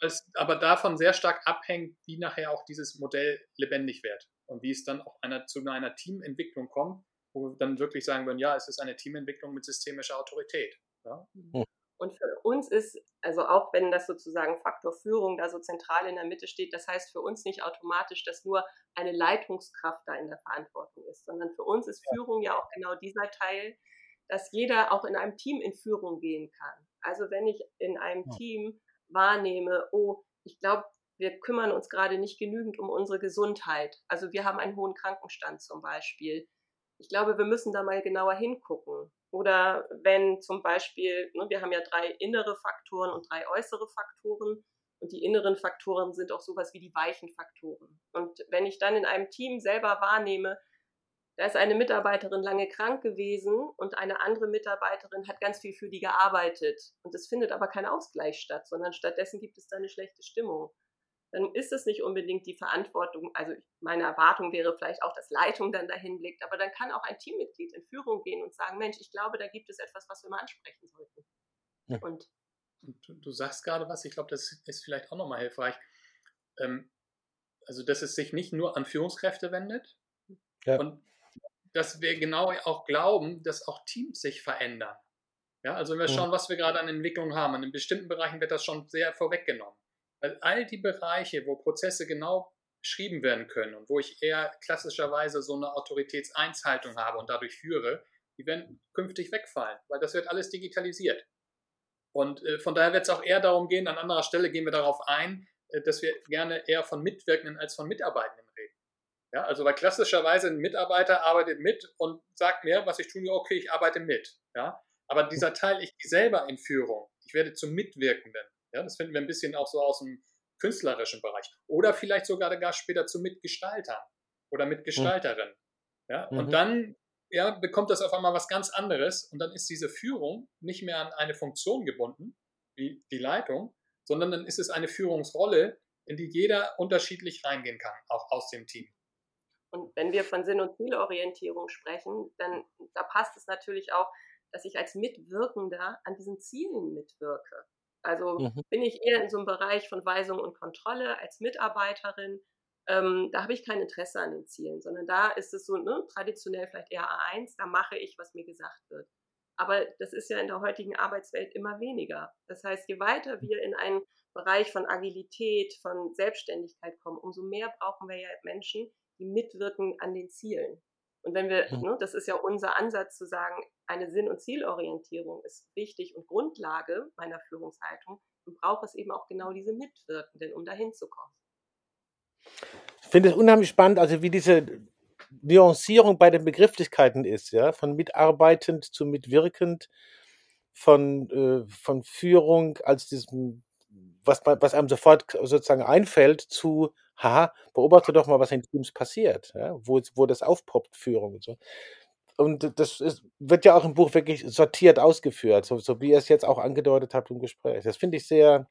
es aber davon sehr stark abhängt, wie nachher auch dieses Modell lebendig wird und wie es dann auch einer, zu einer Teamentwicklung kommt, wo wir dann wirklich sagen würden, ja, es ist eine Teamentwicklung mit systemischer Autorität. Ja? Mhm. Und für uns ist, also auch wenn das sozusagen Faktor Führung da so zentral in der Mitte steht, das heißt für uns nicht automatisch, dass nur eine Leitungskraft da in der Verantwortung ist, sondern für uns ist Führung ja auch genau dieser Teil, dass jeder auch in einem Team in Führung gehen kann. Also wenn ich in einem. Team wahrnehme, oh, ich glaube, wir kümmern uns gerade nicht genügend um unsere Gesundheit. Also wir haben einen hohen Krankenstand zum Beispiel. Ich glaube, wir müssen da mal genauer hingucken. Oder wenn zum Beispiel, ne, wir haben ja drei innere Faktoren und drei äußere Faktoren. Und die inneren Faktoren sind auch sowas wie die weichen Faktoren. Und wenn ich dann in einem Team selber wahrnehme, da ist eine Mitarbeiterin lange krank gewesen und eine andere Mitarbeiterin hat ganz viel für die gearbeitet. Und es findet aber kein Ausgleich statt, sondern stattdessen gibt es da eine schlechte Stimmung dann ist es nicht unbedingt die Verantwortung, also meine Erwartung wäre vielleicht auch, dass Leitung dann dahin blickt, aber dann kann auch ein Teammitglied in Führung gehen und sagen, Mensch, ich glaube, da gibt es etwas, was wir mal ansprechen sollten. Ja. Und, und du, du, sagst gerade was, ich glaube, das ist vielleicht auch nochmal hilfreich. Ähm, also, dass es sich nicht nur an Führungskräfte wendet ja. und dass wir genau auch glauben, dass auch Teams sich verändern. Ja, also wenn wir schauen, was wir gerade an Entwicklung haben, in bestimmten Bereichen wird das schon sehr vorweggenommen. Weil all die Bereiche, wo Prozesse genau beschrieben werden können und wo ich eher klassischerweise so eine Autoritätseinshaltung habe und dadurch führe, die werden künftig wegfallen, weil das wird alles digitalisiert. Und äh, von daher wird es auch eher darum gehen, an anderer Stelle gehen wir darauf ein, äh, dass wir gerne eher von Mitwirkenden als von Mitarbeitenden reden. Ja, also weil klassischerweise ein Mitarbeiter arbeitet mit und sagt mir, was ich tun will, okay, ich arbeite mit. Ja, aber dieser <laughs> Teil, ich gehe selber in Führung, ich werde zum Mitwirkenden. Ja, das finden wir ein bisschen auch so aus dem künstlerischen Bereich. Oder vielleicht sogar gar später zu Mitgestaltern oder Mitgestalterin. Mhm. Ja, und mhm. dann ja, bekommt das auf einmal was ganz anderes und dann ist diese Führung nicht mehr an eine Funktion gebunden, wie die Leitung, sondern dann ist es eine Führungsrolle, in die jeder unterschiedlich reingehen kann, auch aus dem Team. Und wenn wir von Sinn- und Zielorientierung sprechen, dann da passt es natürlich auch, dass ich als Mitwirkender an diesen Zielen mitwirke. Also mhm. bin ich eher in so einem Bereich von Weisung und Kontrolle als Mitarbeiterin. Ähm, da habe ich kein Interesse an den Zielen, sondern da ist es so ne, traditionell vielleicht eher A1, da mache ich, was mir gesagt wird. Aber das ist ja in der heutigen Arbeitswelt immer weniger. Das heißt, je weiter wir in einen Bereich von Agilität, von Selbstständigkeit kommen, umso mehr brauchen wir ja Menschen, die mitwirken an den Zielen. Und wenn wir, ne, das ist ja unser Ansatz zu sagen, eine Sinn- und Zielorientierung ist wichtig und Grundlage meiner Führungshaltung, dann braucht es eben auch genau diese Mitwirkenden, um dahin zu kommen. Ich finde es unheimlich spannend, also wie diese Nuancierung bei den Begrifflichkeiten ist, ja, von mitarbeitend zu mitwirkend, von, äh, von Führung als diesem, was, was einem sofort sozusagen einfällt, zu, haha, beobachte doch mal, was in Teams passiert, ja, wo, wo das aufpoppt, Führung und so. Und das ist, wird ja auch im Buch wirklich sortiert ausgeführt, so, so wie ihr es jetzt auch angedeutet habt im Gespräch. Das finde ich sehr,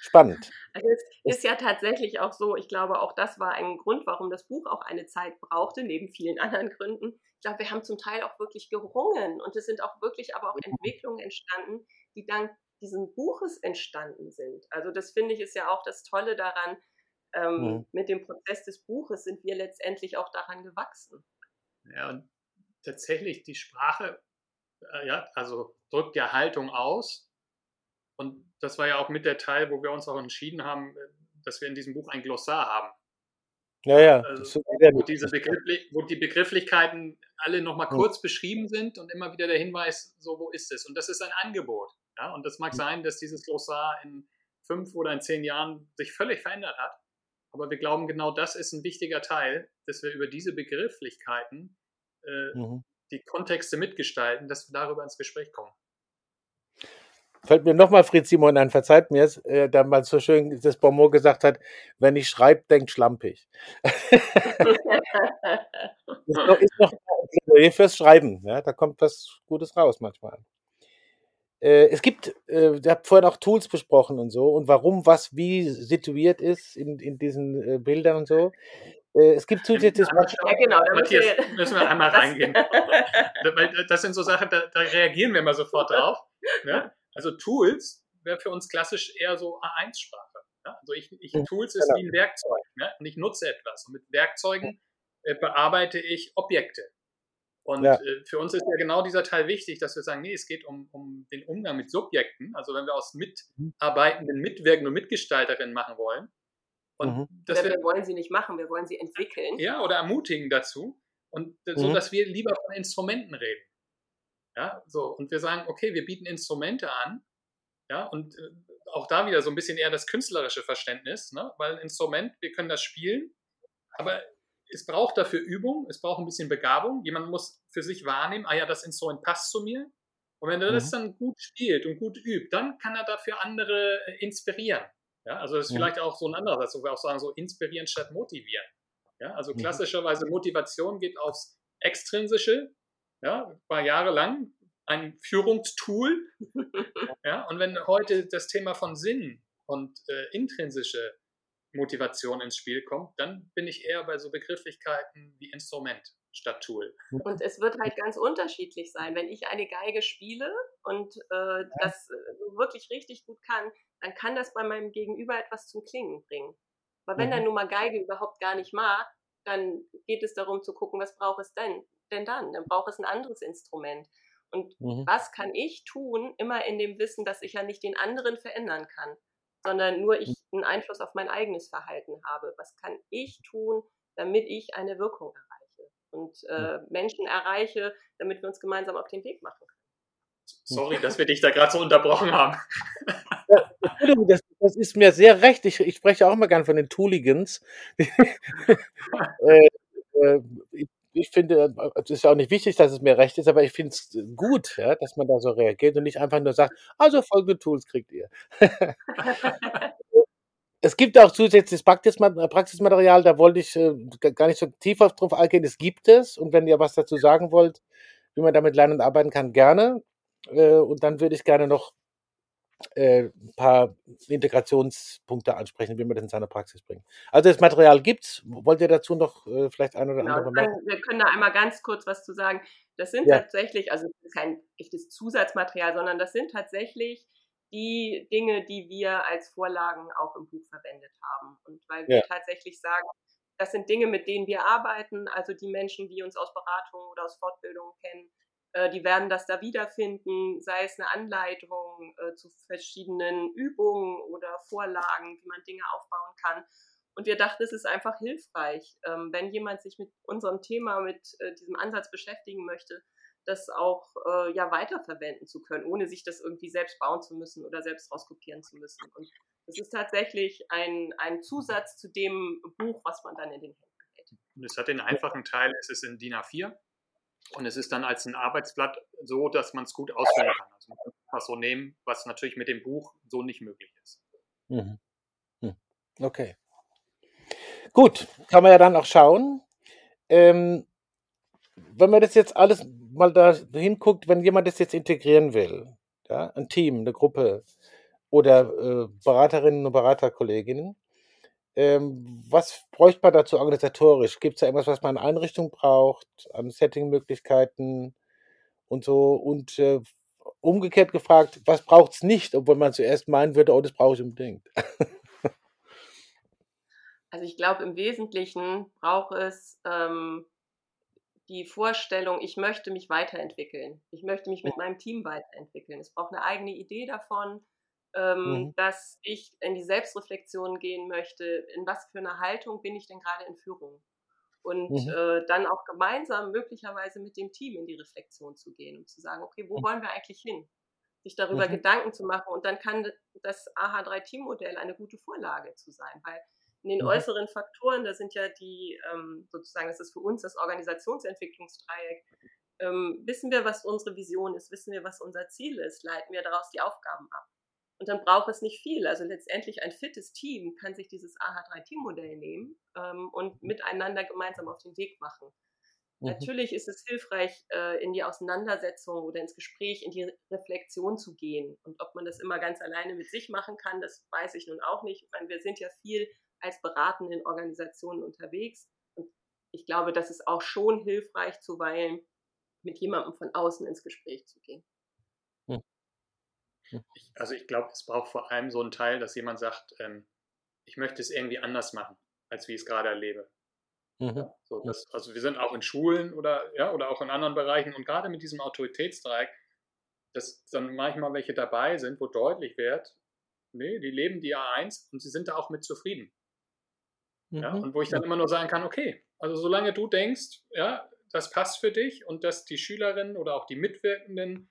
Spannend. Also es ist ja tatsächlich auch so, ich glaube, auch das war ein Grund, warum das Buch auch eine Zeit brauchte, neben vielen <laughs> anderen Gründen. Ich glaube, wir haben zum Teil auch wirklich gerungen und es sind auch wirklich aber auch. Entwicklungen entstanden, die dank dieses Buches entstanden sind. Also das finde ich ist ja auch das Tolle daran, ähm, mhm. mit dem Prozess des Buches sind wir letztendlich auch daran gewachsen. Ja, und tatsächlich die Sprache, äh, ja, also drückt ja Haltung aus und das war ja auch mit der Teil, wo wir uns auch entschieden haben, äh, dass wir in diesem Buch ein Glossar haben. Ja, ja. Also, wo, diese Begrifflich wo die Begrifflichkeiten alle nochmal kurz beschrieben sind und immer wieder der Hinweis, so wo ist es? Und das ist ein Angebot. Ja? Und das mag sein, dass dieses Glossar in fünf oder in zehn Jahren sich völlig verändert hat. Aber wir glauben, genau das ist ein wichtiger Teil, dass wir über diese Begrifflichkeiten äh, mhm. die Kontexte mitgestalten, dass wir darüber ins Gespräch kommen fällt mir nochmal Fritz Simon ein, verzeiht mir es, äh, der mal so schön das Bonmot gesagt hat, wenn ich schreibe, denkt schlampig. <laughs> ist noch, ist noch fürs Schreiben, ja, da kommt was Gutes raus manchmal. Äh, es gibt, äh, ihr habt vorhin auch Tools besprochen und so und warum was wie situiert ist in, in diesen äh, Bildern und so. Äh, es gibt zusätzlich. Ja, genau. Matthias, müssen wir einmal <laughs> reingehen. das sind so Sachen, da, da reagieren wir immer sofort drauf. Ne? Also Tools wäre für uns klassisch eher so A1-Sprache. Ja? Also ich, ich, mhm, Tools ist genau. wie ein Werkzeug ne? und ich nutze etwas. Und mit Werkzeugen äh, bearbeite ich Objekte. Und ja. äh, für uns ist ja genau dieser Teil wichtig, dass wir sagen, nee, es geht um, um den Umgang mit Subjekten. Also wenn wir aus Mitarbeitenden Mitwirkenden und Mitgestalterinnen machen wollen. Und mhm. das wir, wir wollen sie nicht machen, wir wollen sie entwickeln. Ja, oder ermutigen dazu. Und äh, so, mhm. dass wir lieber von Instrumenten reden. Ja, so, und wir sagen, okay, wir bieten Instrumente an, ja, und äh, auch da wieder so ein bisschen eher das künstlerische Verständnis, ne? weil ein Instrument, wir können das spielen, aber es braucht dafür Übung, es braucht ein bisschen Begabung. Jemand muss für sich wahrnehmen, ah ja, das Instrument passt zu mir. Und wenn er mhm. das dann gut spielt und gut übt, dann kann er dafür andere äh, inspirieren. Ja, also das ist mhm. vielleicht auch so ein anderer Satz, wo wir auch sagen, so inspirieren statt motivieren. Ja, also mhm. klassischerweise Motivation geht aufs Extrinsische, ja, war jahrelang ein Führungstool. <laughs> ja, und wenn heute das Thema von Sinn und äh, intrinsische Motivation ins Spiel kommt, dann bin ich eher bei so Begrifflichkeiten wie Instrument statt Tool. Und es wird halt ganz unterschiedlich sein. Wenn ich eine Geige spiele und äh, das äh, wirklich richtig gut kann, dann kann das bei meinem Gegenüber etwas zum Klingen bringen. Aber wenn mhm. er nun mal Geige überhaupt gar nicht mag, dann geht es darum zu gucken, was braucht es denn? denn dann? Dann braucht es ein anderes Instrument. Und mhm. was kann ich tun, immer in dem Wissen, dass ich ja nicht den anderen verändern kann, sondern nur ich einen Einfluss auf mein eigenes Verhalten habe. Was kann ich tun, damit ich eine Wirkung erreiche und äh, Menschen erreiche, damit wir uns gemeinsam auf den Weg machen können? Sorry, dass wir dich da gerade so unterbrochen haben. Das, das, ist mir sehr recht. Ich, ich spreche auch immer gern von den Tooligans. <laughs> äh, äh, ich ich finde, es ist ja auch nicht wichtig, dass es mir recht ist, aber ich finde es gut, ja, dass man da so reagiert und nicht einfach nur sagt, also folgende Tools kriegt ihr. <laughs> es gibt auch zusätzliches Praxismaterial, da wollte ich äh, gar nicht so tief drauf eingehen. Es gibt es und wenn ihr was dazu sagen wollt, wie man damit lernen und arbeiten kann, gerne. Äh, und dann würde ich gerne noch äh, ein paar Integrationspunkte ansprechen, wie man das in seine Praxis bringt. Also das Material gibt's. Wollt ihr dazu noch äh, vielleicht ein oder genau, andere bemerken? Wir können da einmal ganz kurz was zu sagen. Das sind ja. tatsächlich, also das ist kein echtes Zusatzmaterial, sondern das sind tatsächlich die Dinge, die wir als Vorlagen auch im Buch verwendet haben. Und weil wir ja. tatsächlich sagen, das sind Dinge, mit denen wir arbeiten, also die Menschen, die uns aus Beratungen oder aus Fortbildungen kennen, Äh, die werden das da wiederfinden, sei es eine Anleitung äh, zu verschiedenen Übungen oder Vorlagen, wie man Dinge aufbauen kann. Und wir dachten, es ist einfach hilfreich, ähm, wenn jemand sich mit unserem Thema, mit äh, diesem Ansatz beschäftigen möchte, das auch äh, ja weiterverwenden zu können, ohne sich das irgendwie selbst bauen zu müssen oder selbst rauskopieren zu müssen. Und es ist tatsächlich ein, ein Zusatz zu dem Buch, was man dann in den Händen hält. Und es hat den einfachen Teil, es ist in DIN A4 und es ist dann als ein Arbeitsblatt so, dass man es gut ausfüllen kann. Also man kann was so nehmen, was natürlich mit dem Buch so nicht möglich ist. Mhm. Hm. Okay. Gut, kann man ja dann auch schauen. Ähm, wenn man das jetzt alles mal da hinguckt, wenn jemand das jetzt integrieren will, ja, ein Team, eine Gruppe oder äh, Beraterinnen und Beraterkolleginnen, ähm, was bräuchte man dazu organisatorisch? Gibt es da irgendwas, was man an Einrichtung braucht, an Settingmöglichkeiten und so? Und äh, umgekehrt gefragt, was braucht es nicht, obwohl man zuerst meinen würde, oh, das brauche ich unbedingt? <laughs> also ich glaube, im Wesentlichen braucht es ähm, die Vorstellung, ich möchte mich weiterentwickeln. Ich möchte mich mit meinem Team weiterentwickeln. Es braucht eine eigene Idee davon ähm, mhm. dass ich in die Selbstreflexion gehen möchte, in was für einer Haltung bin ich denn gerade in Führung. Und mhm. äh, dann auch gemeinsam möglicherweise mit dem Team in die Reflexion zu gehen und zu sagen, okay, wo mhm. wollen wir eigentlich hin? Sich darüber mhm. Gedanken zu machen. Und dann kann das AH3-Team-Modell eine gute Vorlage zu sein, weil in den mhm. äußeren Faktoren, da sind ja die, ähm, sozusagen, das ist für uns das Organisationsentwicklungsdreieck, ähm, wissen wir, was unsere Vision ist, wissen wir, was unser Ziel ist, leiten wir daraus die Aufgaben ab. Und dann braucht es nicht viel. Also letztendlich ein fittes Team kann sich dieses AH3-Team-Modell nehmen ähm, und miteinander gemeinsam auf den Weg machen. Mhm. Natürlich ist es hilfreich, äh, in die Auseinandersetzung oder ins Gespräch, in die Reflexion zu gehen. Und ob man das immer ganz alleine mit sich machen kann, das weiß ich nun auch nicht. Ich meine, wir sind ja viel als beratende Organisationen unterwegs. Und ich glaube, das ist auch schon hilfreich, zuweilen mit jemandem von außen ins Gespräch zu gehen. Ich, also ich glaube, es braucht vor allem so einen Teil, dass jemand sagt, ähm, ich möchte es irgendwie anders machen, als wie ich es gerade erlebe. Mhm. So das, also wir sind auch in Schulen oder, ja, oder auch in anderen Bereichen und gerade mit diesem Autoritätsdreieck, dass dann manchmal welche dabei sind, wo deutlich wird, nee, die leben die A1 und sie sind da auch mit zufrieden. Mhm. Ja, und wo ich dann immer nur sagen kann, okay, also solange du denkst, ja, das passt für dich und dass die Schülerinnen oder auch die Mitwirkenden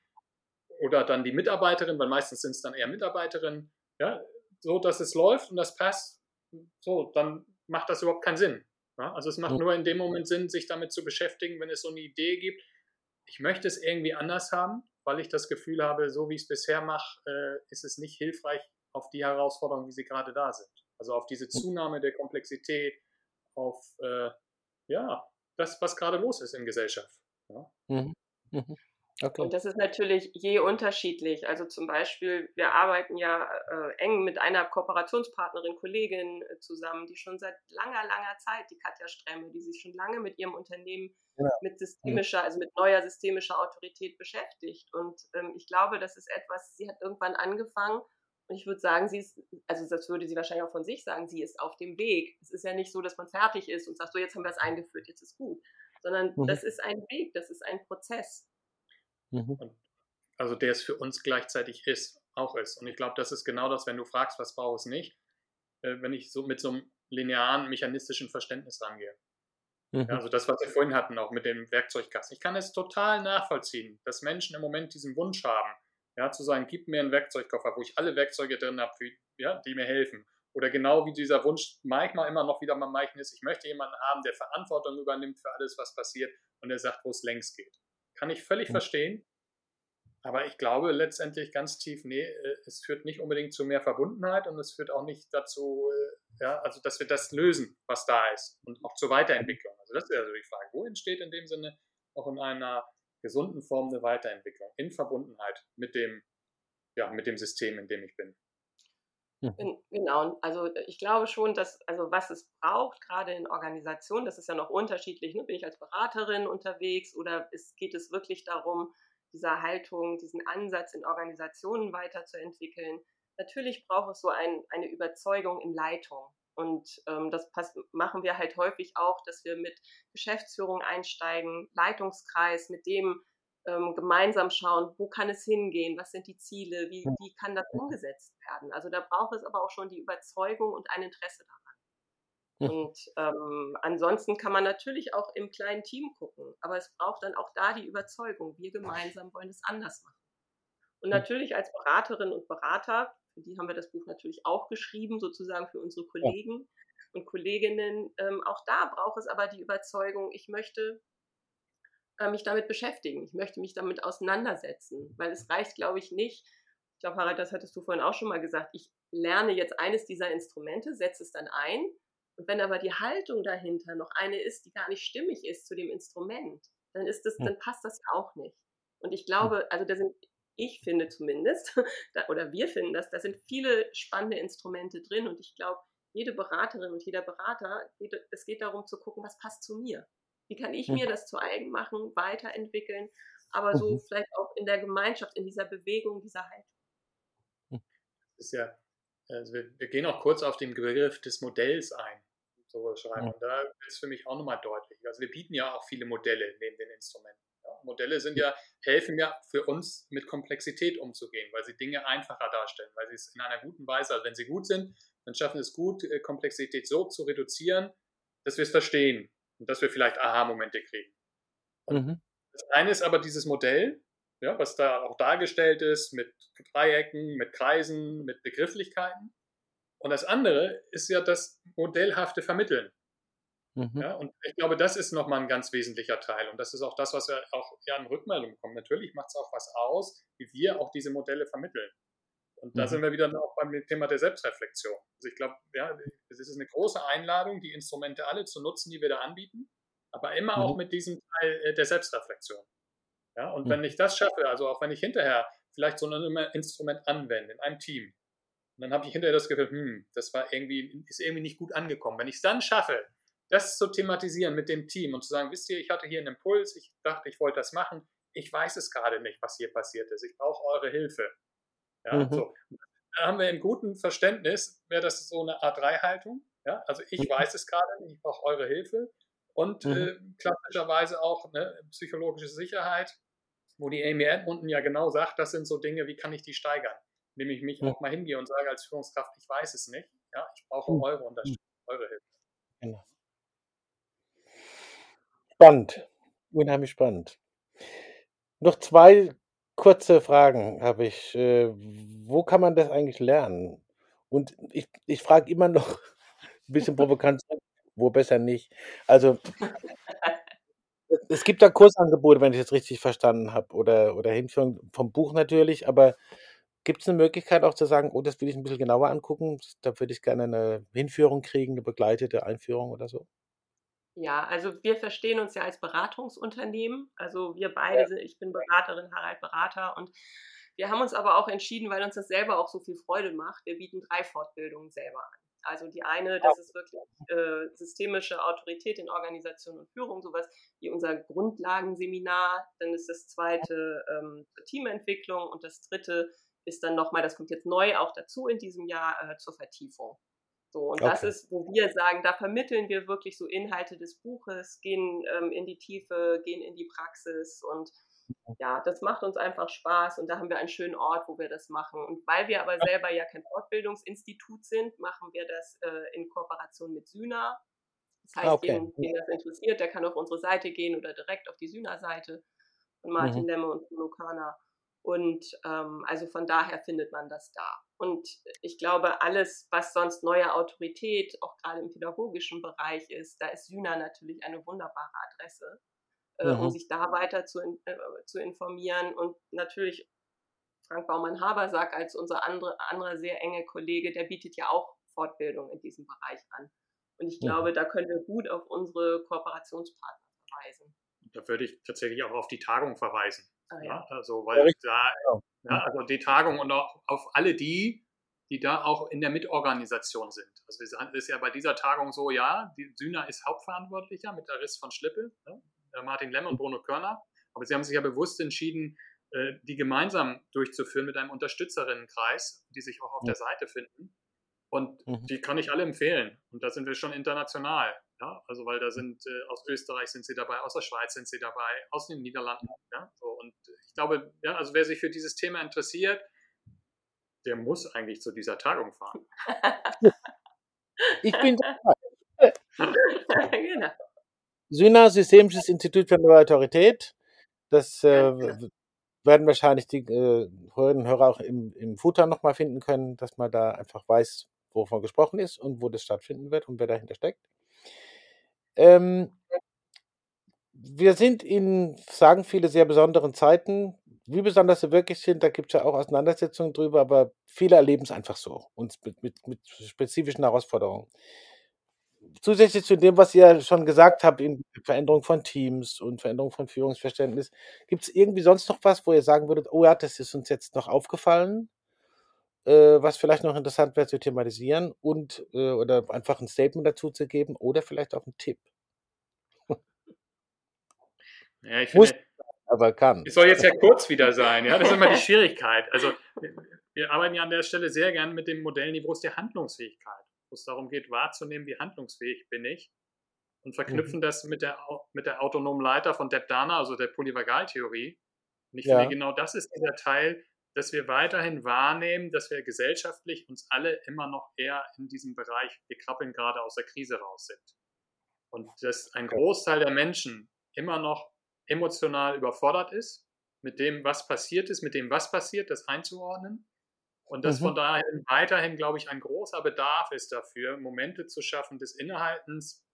oder dann die Mitarbeiterin, weil meistens sind es dann eher Mitarbeiterinnen, ja, so dass es läuft und das passt, so, dann macht das überhaupt keinen Sinn. Ja? Also es macht nur in dem Moment Sinn, sich damit zu beschäftigen, wenn es so eine Idee gibt, ich möchte es irgendwie anders haben, weil ich das Gefühl habe, so wie ich es bisher mache, äh, ist es nicht hilfreich auf die Herausforderungen, wie sie gerade da sind. Also auf diese Zunahme der Komplexität, auf äh, ja, das, was gerade los ist in Gesellschaft. Ja? Mhm. Mhm. Okay. Und das ist natürlich je unterschiedlich. Also zum Beispiel, wir arbeiten ja äh, eng mit einer Kooperationspartnerin, Kollegin äh, zusammen, die schon seit langer, langer Zeit, die Katja Stremme, die sich schon lange mit ihrem Unternehmen ja. mit systemischer, also mit neuer systemischer Autorität beschäftigt. Und ähm, ich glaube, das ist etwas, sie hat irgendwann angefangen und ich würde sagen, sie ist, also das würde sie wahrscheinlich auch von sich sagen, sie ist auf dem Weg. Es ist ja nicht so, dass man fertig ist und sagt, so jetzt haben wir es eingeführt, jetzt ist gut. Sondern mhm. das ist ein Weg, das ist ein Prozess. Mhm. also der es für uns gleichzeitig ist, auch ist. Und ich glaube, das ist genau das, wenn du fragst, was braucht es nicht, äh, wenn ich so mit so einem linearen, mechanistischen Verständnis rangehe. Mhm. Ja, also das, was wir vorhin hatten, auch mit dem Werkzeugkasten. Ich kann es total nachvollziehen, dass Menschen im Moment diesen Wunsch haben, ja, zu sagen, gib mir einen Werkzeugkoffer, wo ich alle Werkzeuge drin habe, ja, die mir helfen. Oder genau wie dieser Wunsch manchmal immer noch wieder beim Meichen ist, ich möchte jemanden haben, der Verantwortung übernimmt für alles, was passiert und der sagt, wo es längst geht. Kann ich völlig mhm. verstehen. Aber ich glaube letztendlich ganz tief, nee, äh, es führt nicht unbedingt zu mehr Verbundenheit und es führt auch nicht dazu, äh, ja, also dass wir das lösen, was da ist und auch zur Weiterentwicklung. Also das ist also die Frage, wo entsteht in dem Sinne auch in einer gesunden Form eine Weiterentwicklung in Verbundenheit mit dem, ja, mit dem System, in dem ich bin. Genau, also ich glaube schon, dass, also was es braucht, gerade in Organisationen, das ist ja noch unterschiedlich, ne? bin ich als Beraterin unterwegs oder ist, geht es wirklich darum, diese Haltung, diesen Ansatz in Organisationen weiterzuentwickeln. Natürlich braucht es so ein, eine Überzeugung in Leitung. Und ähm, das pass machen wir halt häufig auch, dass wir mit Geschäftsführung einsteigen, Leitungskreis, mit dem ähm, gemeinsam schauen, wo kann es hingehen, was sind die Ziele, wie, wie kann das umgesetzt werden. Also da braucht es aber auch schon die Überzeugung und ein Interesse daran. Und ähm, ansonsten kann man natürlich auch im kleinen Team gucken, aber es braucht dann auch da die Überzeugung, wir gemeinsam wollen es anders machen. Und natürlich als Beraterin und Berater, für die haben wir das Buch natürlich auch geschrieben, sozusagen für unsere Kollegen und Kolleginnen, ähm, auch da braucht es aber die Überzeugung, ich möchte äh, mich damit beschäftigen. Ich möchte mich damit auseinandersetzen, weil es reicht, glaube ich, nicht. Ich glaube, Harald, das hattest du vorhin auch schon mal gesagt. Ich lerne jetzt eines dieser Instrumente, setze es dann ein. Und wenn aber die Haltung dahinter noch eine ist, die gar nicht stimmig ist zu dem Instrument, dann ist das, dann passt das ja auch nicht. Und ich glaube, also da sind, ich finde zumindest, <laughs> oder wir finden das, da sind viele spannende Instrumente drin. Und ich glaube, jede Beraterin und jeder Berater, es geht darum zu gucken, was passt zu mir. Wie kann ich mir das zu eigen machen, weiterentwickeln, aber so mhm. vielleicht auch in der Gemeinschaft, in dieser Bewegung, dieser Haltung. Das ist ja, also wir, wir, gehen auch kurz auf den Begriff des Modells ein, so schreiben. Und da ist für mich auch nochmal deutlich. Also wir bieten ja auch viele Modelle neben den Instrumenten. Ja? Modelle sind ja, helfen ja für uns mit Komplexität umzugehen, weil sie Dinge einfacher darstellen, weil sie es in einer guten Weise, also wenn sie gut sind, dann schaffen es gut, äh, Komplexität so zu reduzieren, dass wir es verstehen und dass wir vielleicht Aha-Momente kriegen. Mhm. Das eine ist aber dieses Modell, ja, was da auch dargestellt ist mit Dreiecken, mit Kreisen, mit Begrifflichkeiten. Und das andere ist ja das modellhafte Vermitteln. Mhm. Ja, und ich glaube, das ist nochmal ein ganz wesentlicher Teil. Und das ist auch das, was wir auch ja, in Rückmeldung bekommen. Natürlich macht es auch was aus, wie wir auch diese Modelle vermitteln. Und da mhm. sind wir wieder auch beim Thema der Selbstreflexion. Also ich glaube, ja, es ist eine große Einladung, die Instrumente alle zu nutzen, die wir da anbieten, aber immer mhm. auch mit diesem Teil äh, der Selbstreflexion. Ja, und mhm. wenn ich das schaffe, also auch wenn ich hinterher vielleicht so ein Instrument anwende in einem Team, und dann habe ich hinterher das Gefühl, hm, das war irgendwie, ist irgendwie nicht gut angekommen. Wenn ich es dann schaffe, das zu thematisieren mit dem Team und zu sagen, wisst ihr, ich hatte hier einen Impuls, ich dachte, ich wollte das machen, ich weiß es gerade nicht, was hier passiert ist, ich brauche eure Hilfe. Ja, mhm. so. Da haben wir im guten Verständnis, wäre das so eine A3-Haltung. Ja, also ich mhm. weiß es gerade nicht, ich brauche eure Hilfe. Und mhm. äh, klassischerweise auch ne, psychologische Sicherheit, wo die Amy Edmonton ja genau sagt, das sind so Dinge, wie kann ich die steigern? Indem ich mich auch mal hingehe und sage als Führungskraft, ich weiß es nicht, ja, ich brauche mhm. eure Unterstützung, eure Hilfe. Genau. Spannend, unheimlich spannend. Noch zwei kurze Fragen habe ich. Äh, wo kann man das eigentlich lernen? Und ich, ich frage immer noch ein <laughs> bisschen provokant, wo besser nicht. Also es gibt da Kursangebote, wenn ich das richtig verstanden habe, oder, oder Hinführung vom Buch natürlich, aber gibt es eine Möglichkeit auch zu sagen, oh, das will ich ein bisschen genauer angucken, da würde ich gerne eine Hinführung kriegen, eine begleitete Einführung oder so? Ja, also wir verstehen uns ja als Beratungsunternehmen. Also wir beide, ja. sind, ich bin Beraterin, Harald Berater und wir haben uns aber auch entschieden, weil uns das selber auch so viel Freude macht, wir bieten drei Fortbildungen selber an. Also die eine, das ist wirklich äh, systemische Autorität in Organisation und Führung, sowas wie unser Grundlagenseminar. Dann ist das zweite ähm, Teamentwicklung und das dritte ist dann nochmal, das kommt jetzt neu auch dazu in diesem Jahr, äh, zur Vertiefung. So, und okay. das ist, wo wir sagen, da vermitteln wir wirklich so Inhalte des Buches, gehen ähm, in die Tiefe, gehen in die Praxis und mhm. ja, das macht uns einfach Spaß und da haben wir einen schönen Ort, wo wir das machen. Und weil wir aber selber ja kein Fortbildungsinstitut sind, machen wir das äh, in Kooperation mit Syna. Das heißt, okay. wen das interessiert, der kann auf unsere Seite gehen oder direkt auf die Syna-Seite von Martin mhm. Lemme und Bruno Körner. Und ähm, also von daher findet man das da. Und ich glaube, alles, was sonst neue Autorität, auch gerade im pädagogischen Bereich ist, da ist Syna natürlich eine wunderbare Adresse, äh, um sich da weiter zu, äh, zu informieren. Und natürlich Frank Baumann-Habersack als unser andere, anderer sehr enge Kollege, der bietet ja auch Fortbildung in diesem Bereich an. Und ich glaube, da können wir gut auf unsere Kooperationspartner verweisen. Da würde ich tatsächlich auch auf die Tagung verweisen. Ah, ja. ja. also, weil ja, da, genau. ja, also die Tagung und auch auf alle die, die da auch in der Mitorganisation sind. Also es ist ja bei dieser Tagung so, ja, die Sühner ist Hauptverantwortlicher mit der Riss von Schlippe, ne? Martin Lemm und Bruno Körner, aber sie haben sich ja bewusst entschieden, äh, die gemeinsam durchzuführen mit einem Unterstützerinnenkreis, die sich auch auf der Seite finden. Und mhm. die kann ich alle empfehlen. Und da sind wir schon international. Ja, also weil da sind äh, aus Österreich sind sie dabei, aus der Schweiz sind sie dabei, aus den Niederlanden. Ja, so, und ich glaube, ja, also wer sich für dieses Thema interessiert, der muss eigentlich zu dieser Tagung fahren. <laughs> ich bin <laughs> dabei. genau. Syna, Systemisches Institut für Neue Autorität. Das äh, genau. werden wahrscheinlich die äh, Hörerinnen und Hörer auch im, im Footer nochmal finden können, dass man da einfach weiß, wovon gesprochen ist und wo das stattfinden wird und wer dahinter steckt. Ähm, wir sind in, sagen viele, sehr besonderen Zeiten. Wie besonders sie wirklich sind, da gibt es ja auch Auseinandersetzungen drüber, aber viele erleben es einfach so und mit, mit, mit spezifischen Herausforderungen. Zusätzlich zu dem, was ihr schon gesagt habt, in Veränderung von Teams und Veränderung von Führungsverständnis, gibt es irgendwie sonst noch was, wo ihr sagen würdet, oh ja, das ist uns jetzt noch aufgefallen, äh, was vielleicht noch interessant wäre zu thematisieren und äh, oder einfach ein Statement dazu zu geben oder vielleicht auch einen Tipp. Ja, ich Muss, finde, aber kann. Es soll jetzt ja kurz wieder sein, ja, das ist immer die Schwierigkeit. Also wir arbeiten ja an der Stelle sehr gern mit dem Modellniveau der Handlungsfähigkeit, wo es darum geht, wahrzunehmen, wie handlungsfähig bin ich und verknüpfen mhm. das mit der, mit der autonomen Leiter von Deb Dana, also der Polyvagaltheorie. Und ich ja. finde, genau das ist dieser Teil, dass wir weiterhin wahrnehmen, dass wir gesellschaftlich uns alle immer noch eher in diesem Bereich, wir krabbeln gerade aus der Krise raus sind. Und dass ein Großteil der Menschen immer noch emotional überfordert ist, mit dem, was passiert ist, mit dem, was passiert, das einzuordnen. Und dass mhm. von daher weiterhin, glaube ich, ein großer Bedarf ist dafür, Momente zu schaffen des Innehaltens,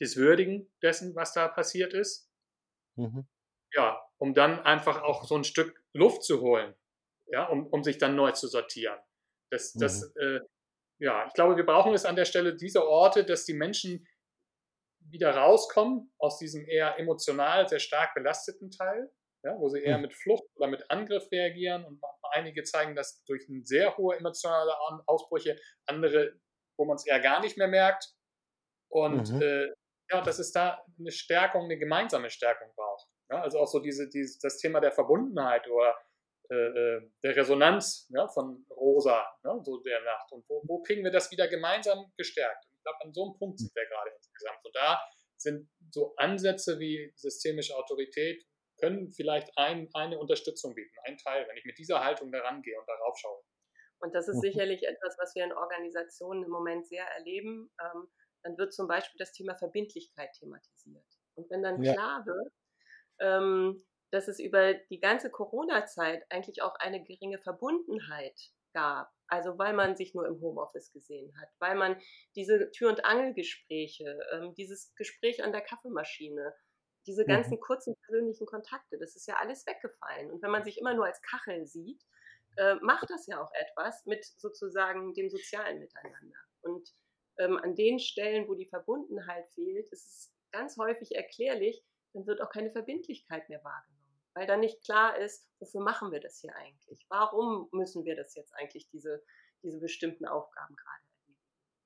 des Würdigen dessen, was da passiert ist. Mhm. Ja, um dann einfach auch so ein Stück Luft zu holen ja, um, um sich dann neu zu sortieren. Das, das, mhm. äh, ja, ich glaube, wir brauchen es an der Stelle diese Orte, dass die Menschen wieder rauskommen aus diesem eher emotional sehr stark belasteten Teil, ja, wo sie eher mhm. mit Flucht oder mit Angriff reagieren und einige zeigen das durch sehr hohe emotionale Ausbrüche, andere, wo man es eher gar nicht mehr merkt. Und mhm. äh, ja, dass es da eine Stärkung, eine gemeinsame Stärkung braucht. Ja, also auch so diese, diese, das Thema der Verbundenheit oder äh, äh, der Resonanz ja, von Rosa, ja, so der Nacht. Und wo, wo kriegen wir das wieder gemeinsam gestärkt? Und ich glaube, an so einem Punkt sind wir gerade insgesamt. Und da sind so Ansätze wie systemische Autorität, können vielleicht ein, eine Unterstützung bieten, ein Teil, wenn ich mit dieser Haltung daran gehe und darauf schaue. Und das ist mhm. sicherlich etwas, was wir in Organisationen im Moment sehr erleben. Ähm, dann wird zum Beispiel das Thema Verbindlichkeit thematisiert. Und wenn dann ja. klar wird, ähm, dass es über die ganze Corona-Zeit eigentlich auch eine geringe Verbundenheit gab. Also weil man sich nur im Homeoffice gesehen hat, weil man diese Tür- und Angelgespräche, ähm, dieses Gespräch an der Kaffeemaschine, diese ganzen mhm. kurzen persönlichen Kontakte, das ist ja alles weggefallen. Und wenn man sich immer nur als Kachel sieht, äh, macht das ja auch etwas mit sozusagen dem sozialen Miteinander. Und ähm, an den Stellen, wo die Verbundenheit fehlt, ist es ganz häufig erklärlich, dann wird auch keine Verbindlichkeit mehr wahrgenommen weil dann nicht klar ist, wofür machen wir das hier eigentlich? Warum müssen wir das jetzt eigentlich, diese, diese bestimmten Aufgaben gerade erledigen?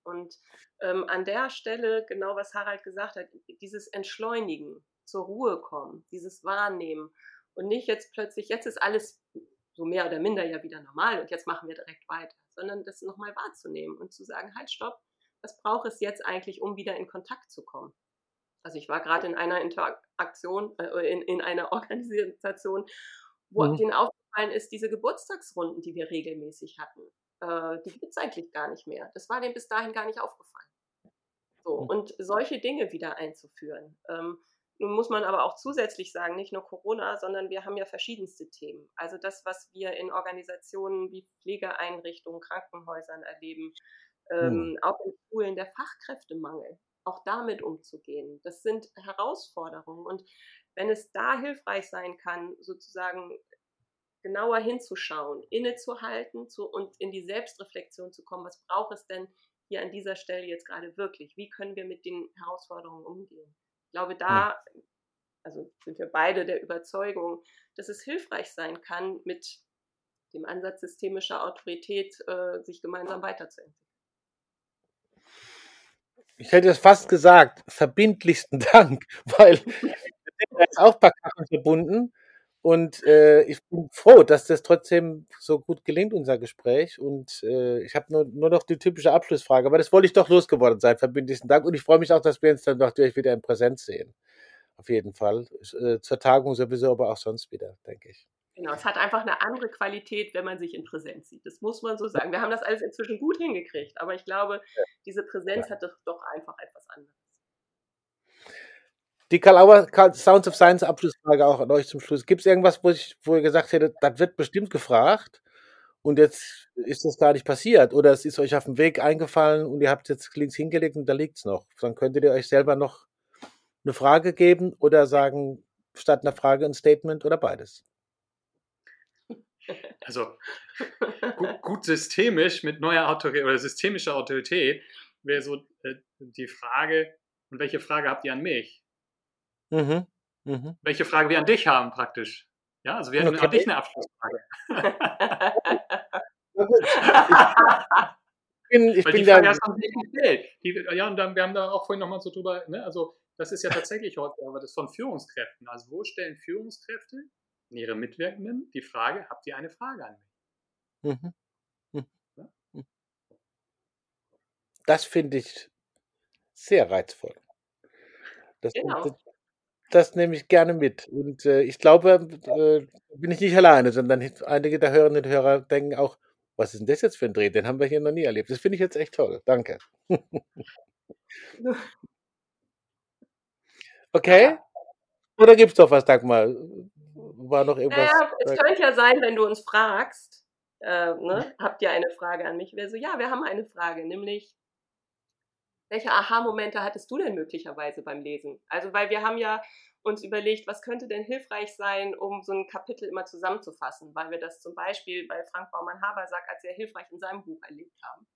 Und ähm, an der Stelle, genau was Harald gesagt hat, dieses Entschleunigen, zur Ruhe kommen, dieses Wahrnehmen und nicht jetzt plötzlich, jetzt ist alles so mehr oder minder ja wieder normal und jetzt machen wir direkt weiter, sondern das nochmal wahrzunehmen und zu sagen, halt, stopp, was braucht es jetzt eigentlich, um wieder in Kontakt zu kommen? Also ich war gerade in einer Interaktion, äh, in, in einer <laughs> Organisation, wo mhm. denen aufgefallen ist, diese Geburtstagsrunden, die wir regelmäßig hatten, äh, die gibt es eigentlich gar nicht mehr. Das war denen bis dahin gar nicht aufgefallen. So, mhm. und solche Dinge wieder einzuführen. Ähm, nun muss man aber auch zusätzlich sagen, nicht nur Corona, sondern wir haben ja verschiedenste Themen. Also das, was wir in Organisationen wie Pflegeeinrichtungen, Krankenhäusern erleben, ähm, mhm. auch in Schulen der Fachkräftemangel auch damit umzugehen. Das sind Herausforderungen. Und wenn es da hilfreich sein kann, sozusagen genauer hinzuschauen, innezuhalten zu, und in die Selbstreflexion zu kommen, was braucht es denn hier an dieser Stelle jetzt gerade wirklich? Wie können wir mit den Herausforderungen umgehen? Ich glaube, da also sind wir beide der Überzeugung, dass es hilfreich sein kann, mit dem Ansatz systemischer Autorität äh, sich gemeinsam weiterzuentwickeln ich hätte es fast gesagt, verbindlichsten <laughs> Dank, weil er ist auch per Kacheln verbunden Und äh, ich bin froh, dass das trotzdem so gut gelingt, unser Gespräch. Und äh, ich habe nur, nur noch die typische Abschlussfrage, aber das wollte ich doch losgeworden sein. Verbindlichen Dank. Und ich freue mich auch, dass wir uns dann natürlich wieder in Präsenz sehen. Auf jeden Fall. Äh, zur Tagung sowieso, aber auch sonst wieder, denke ich. Genau, es hat einfach eine andere Qualität, wenn man sich in Präsenz sieht. Das muss man so sagen. Wir haben das alles inzwischen gut hingekriegt, aber ich glaube, diese Präsenz ja. hat doch einfach etwas anderes. Die Kalauer Sounds of Science Abschlussfrage auch an euch zum Schluss. Gibt es irgendwas, wo, ich, wo ihr gesagt hättet, das wird bestimmt gefragt und jetzt ist das gar nicht passiert oder es ist euch auf dem Weg eingefallen und ihr habt jetzt links hingelegt und da liegt es noch. Dann könntet ihr euch selber noch eine Frage geben oder sagen, statt einer Frage ein Statement oder beides. Also gut, gut, systemisch mit neuer Autorität oder systemischer Autorität wäre so äh, die Frage, und welche Frage habt ihr an mich? Mhm. Mhm. Welche Frage wir an dich haben praktisch. Ja, also wir hätten okay. an dich eine Abschlussfrage. <laughs> ich bin, ich Weil bin die Frage hast du gestellt. Die, ja, und dann, wir haben da auch vorhin nochmal so drüber, ne, also das ist ja tatsächlich heute aber das von Führungskräften. Also wo stellen Führungskräfte in ihre Mitwirkenden die Frage, habt ihr eine Frage an mich? Mhm. Mhm. mhm. Das finde ich sehr reizvoll. Das, genau. das, das, nehme ich gerne mit. Und äh, ich glaube, äh, bin ich nicht alleine, sondern einige der Hörerinnen und Hörer denken auch, was ist denn das jetzt für ein Dreh? Den haben wir hier noch nie erlebt. Das finde ich jetzt echt toll. Danke. <laughs> okay? Oder gibt es doch was, Dagmar? War noch irgendwas. Naja, es könnte ja sein, wenn du uns fragst, äh, ne, habt ihr eine Frage an mich? Wäre so, ja, wir haben eine Frage, nämlich, welche Aha-Momente hattest du denn möglicherweise beim Lesen? Also, weil wir haben ja uns überlegt, was könnte denn hilfreich sein, um so ein Kapitel immer zusammenzufassen, weil wir das zum Beispiel bei Frank Baumann-Habersack als sehr hilfreich in seinem Buch erlebt haben.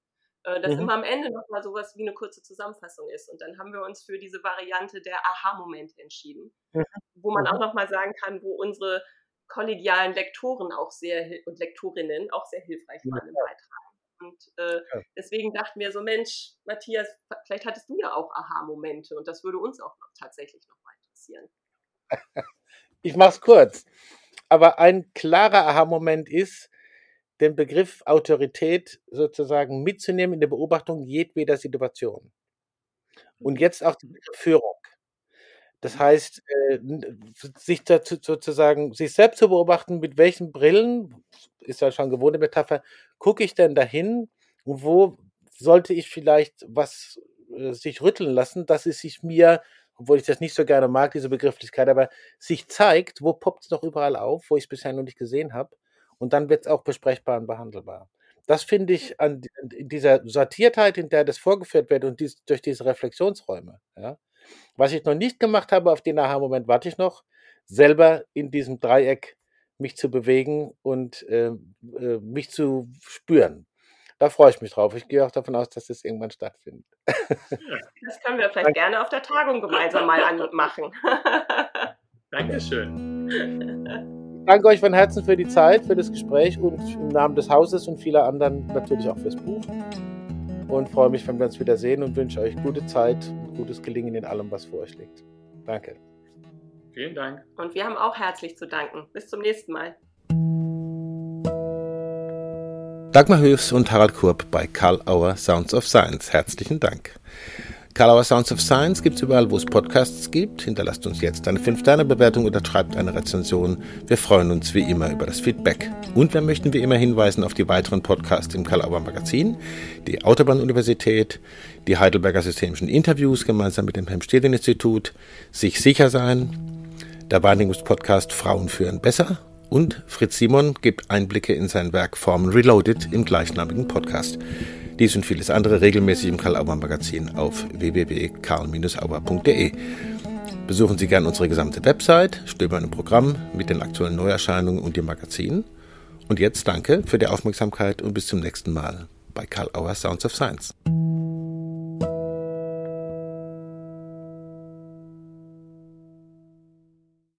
Äh, dass mhm. immer am Ende nochmal sowas wie eine kurze Zusammenfassung ist. Und dann haben wir uns für diese Variante der Aha-Momente entschieden, mhm. wo man mhm. auch nochmal sagen kann, wo unsere kollegialen Lektoren auch sehr und Lektorinnen auch sehr hilfreich waren im Beitrag. Und äh, deswegen dachten wir so, Mensch, Matthias, vielleicht hattest du ja auch Aha-Momente und das würde uns auch noch tatsächlich nochmal interessieren. <laughs> Ich mach's kurz. Aber ein klarer Aha-Moment ist, den Begriff Autorität sozusagen mitzunehmen in der Beobachtung jedweder Situation. Und jetzt auch die Führung. Das heißt, äh, sich dazu sozusagen, sich selbst zu beobachten, mit welchen Brillen, ist ja schon eine gewohnte Metapher, gucke ich denn dahin und wo sollte ich vielleicht was äh, sich rütteln lassen, dass es sich mir, obwohl ich das nicht so gerne mag, diese Begrifflichkeit, aber sich zeigt, wo poppt es noch überall auf, wo ich es bisher noch nicht gesehen habe und dann wird es auch besprechbar und behandelbar. Das finde ich an, in dieser Sortiertheit, in der das vorgeführt wird und dies, durch diese Reflexionsräume. Ja. Was ich noch nicht gemacht habe, auf den Aha-Moment warte ich noch, selber in diesem Dreieck mich zu bewegen und äh, äh, mich zu spüren. Da freue ich mich drauf. Ich gehe auch davon aus, dass das irgendwann stattfindet. <laughs> Das können wir vielleicht gerne auf der Tagung gemeinsam mal machen. Dankeschön <laughs> danke euch von Herzen für die Zeit, für das Gespräch und im Namen des Hauses und vieler anderen natürlich auch fürs Buch. Und freue mich, wenn wir uns wieder sehen und wünsche euch gute Zeit und gutes Gelingen in allem, was vor euch liegt. Danke. Vielen Dank. Und wir haben auch herzlich zu danken. Bis zum nächsten Mal. Dagmar Höfs und Harald Kurb bei Karl Auer Sounds of Science. Herzlichen Dank. Kalauer Sounds of Science gibt es überall, wo es Podcasts gibt. Hinterlasst uns jetzt eine 5-Sterne-Bewertung oder schreibt eine Rezension. Wir freuen uns wie immer über das Feedback. Und wir möchten wie immer hinweisen auf die weiteren Podcasts im Kalauer Magazin, die Autobahn-Universität, die Heidelberger Systemischen Interviews gemeinsam mit dem Helm-Stedin-Institut, Sich sicher sein, der Wahrnehmungspodcast Frauen führen besser und Fritz Simon gibt Einblicke in sein Werk Formen Reloaded im gleichnamigen Podcast. Dies und vieles andere regelmäßig im Karl Auer Magazin auf www.karl-auer.de. Besuchen Sie gerne unsere gesamte Website, stöbern im Programm mit den aktuellen Neuerscheinungen und dem Magazin. Und jetzt danke für die Aufmerksamkeit und bis zum nächsten Mal bei Karl Auer Sounds of Science.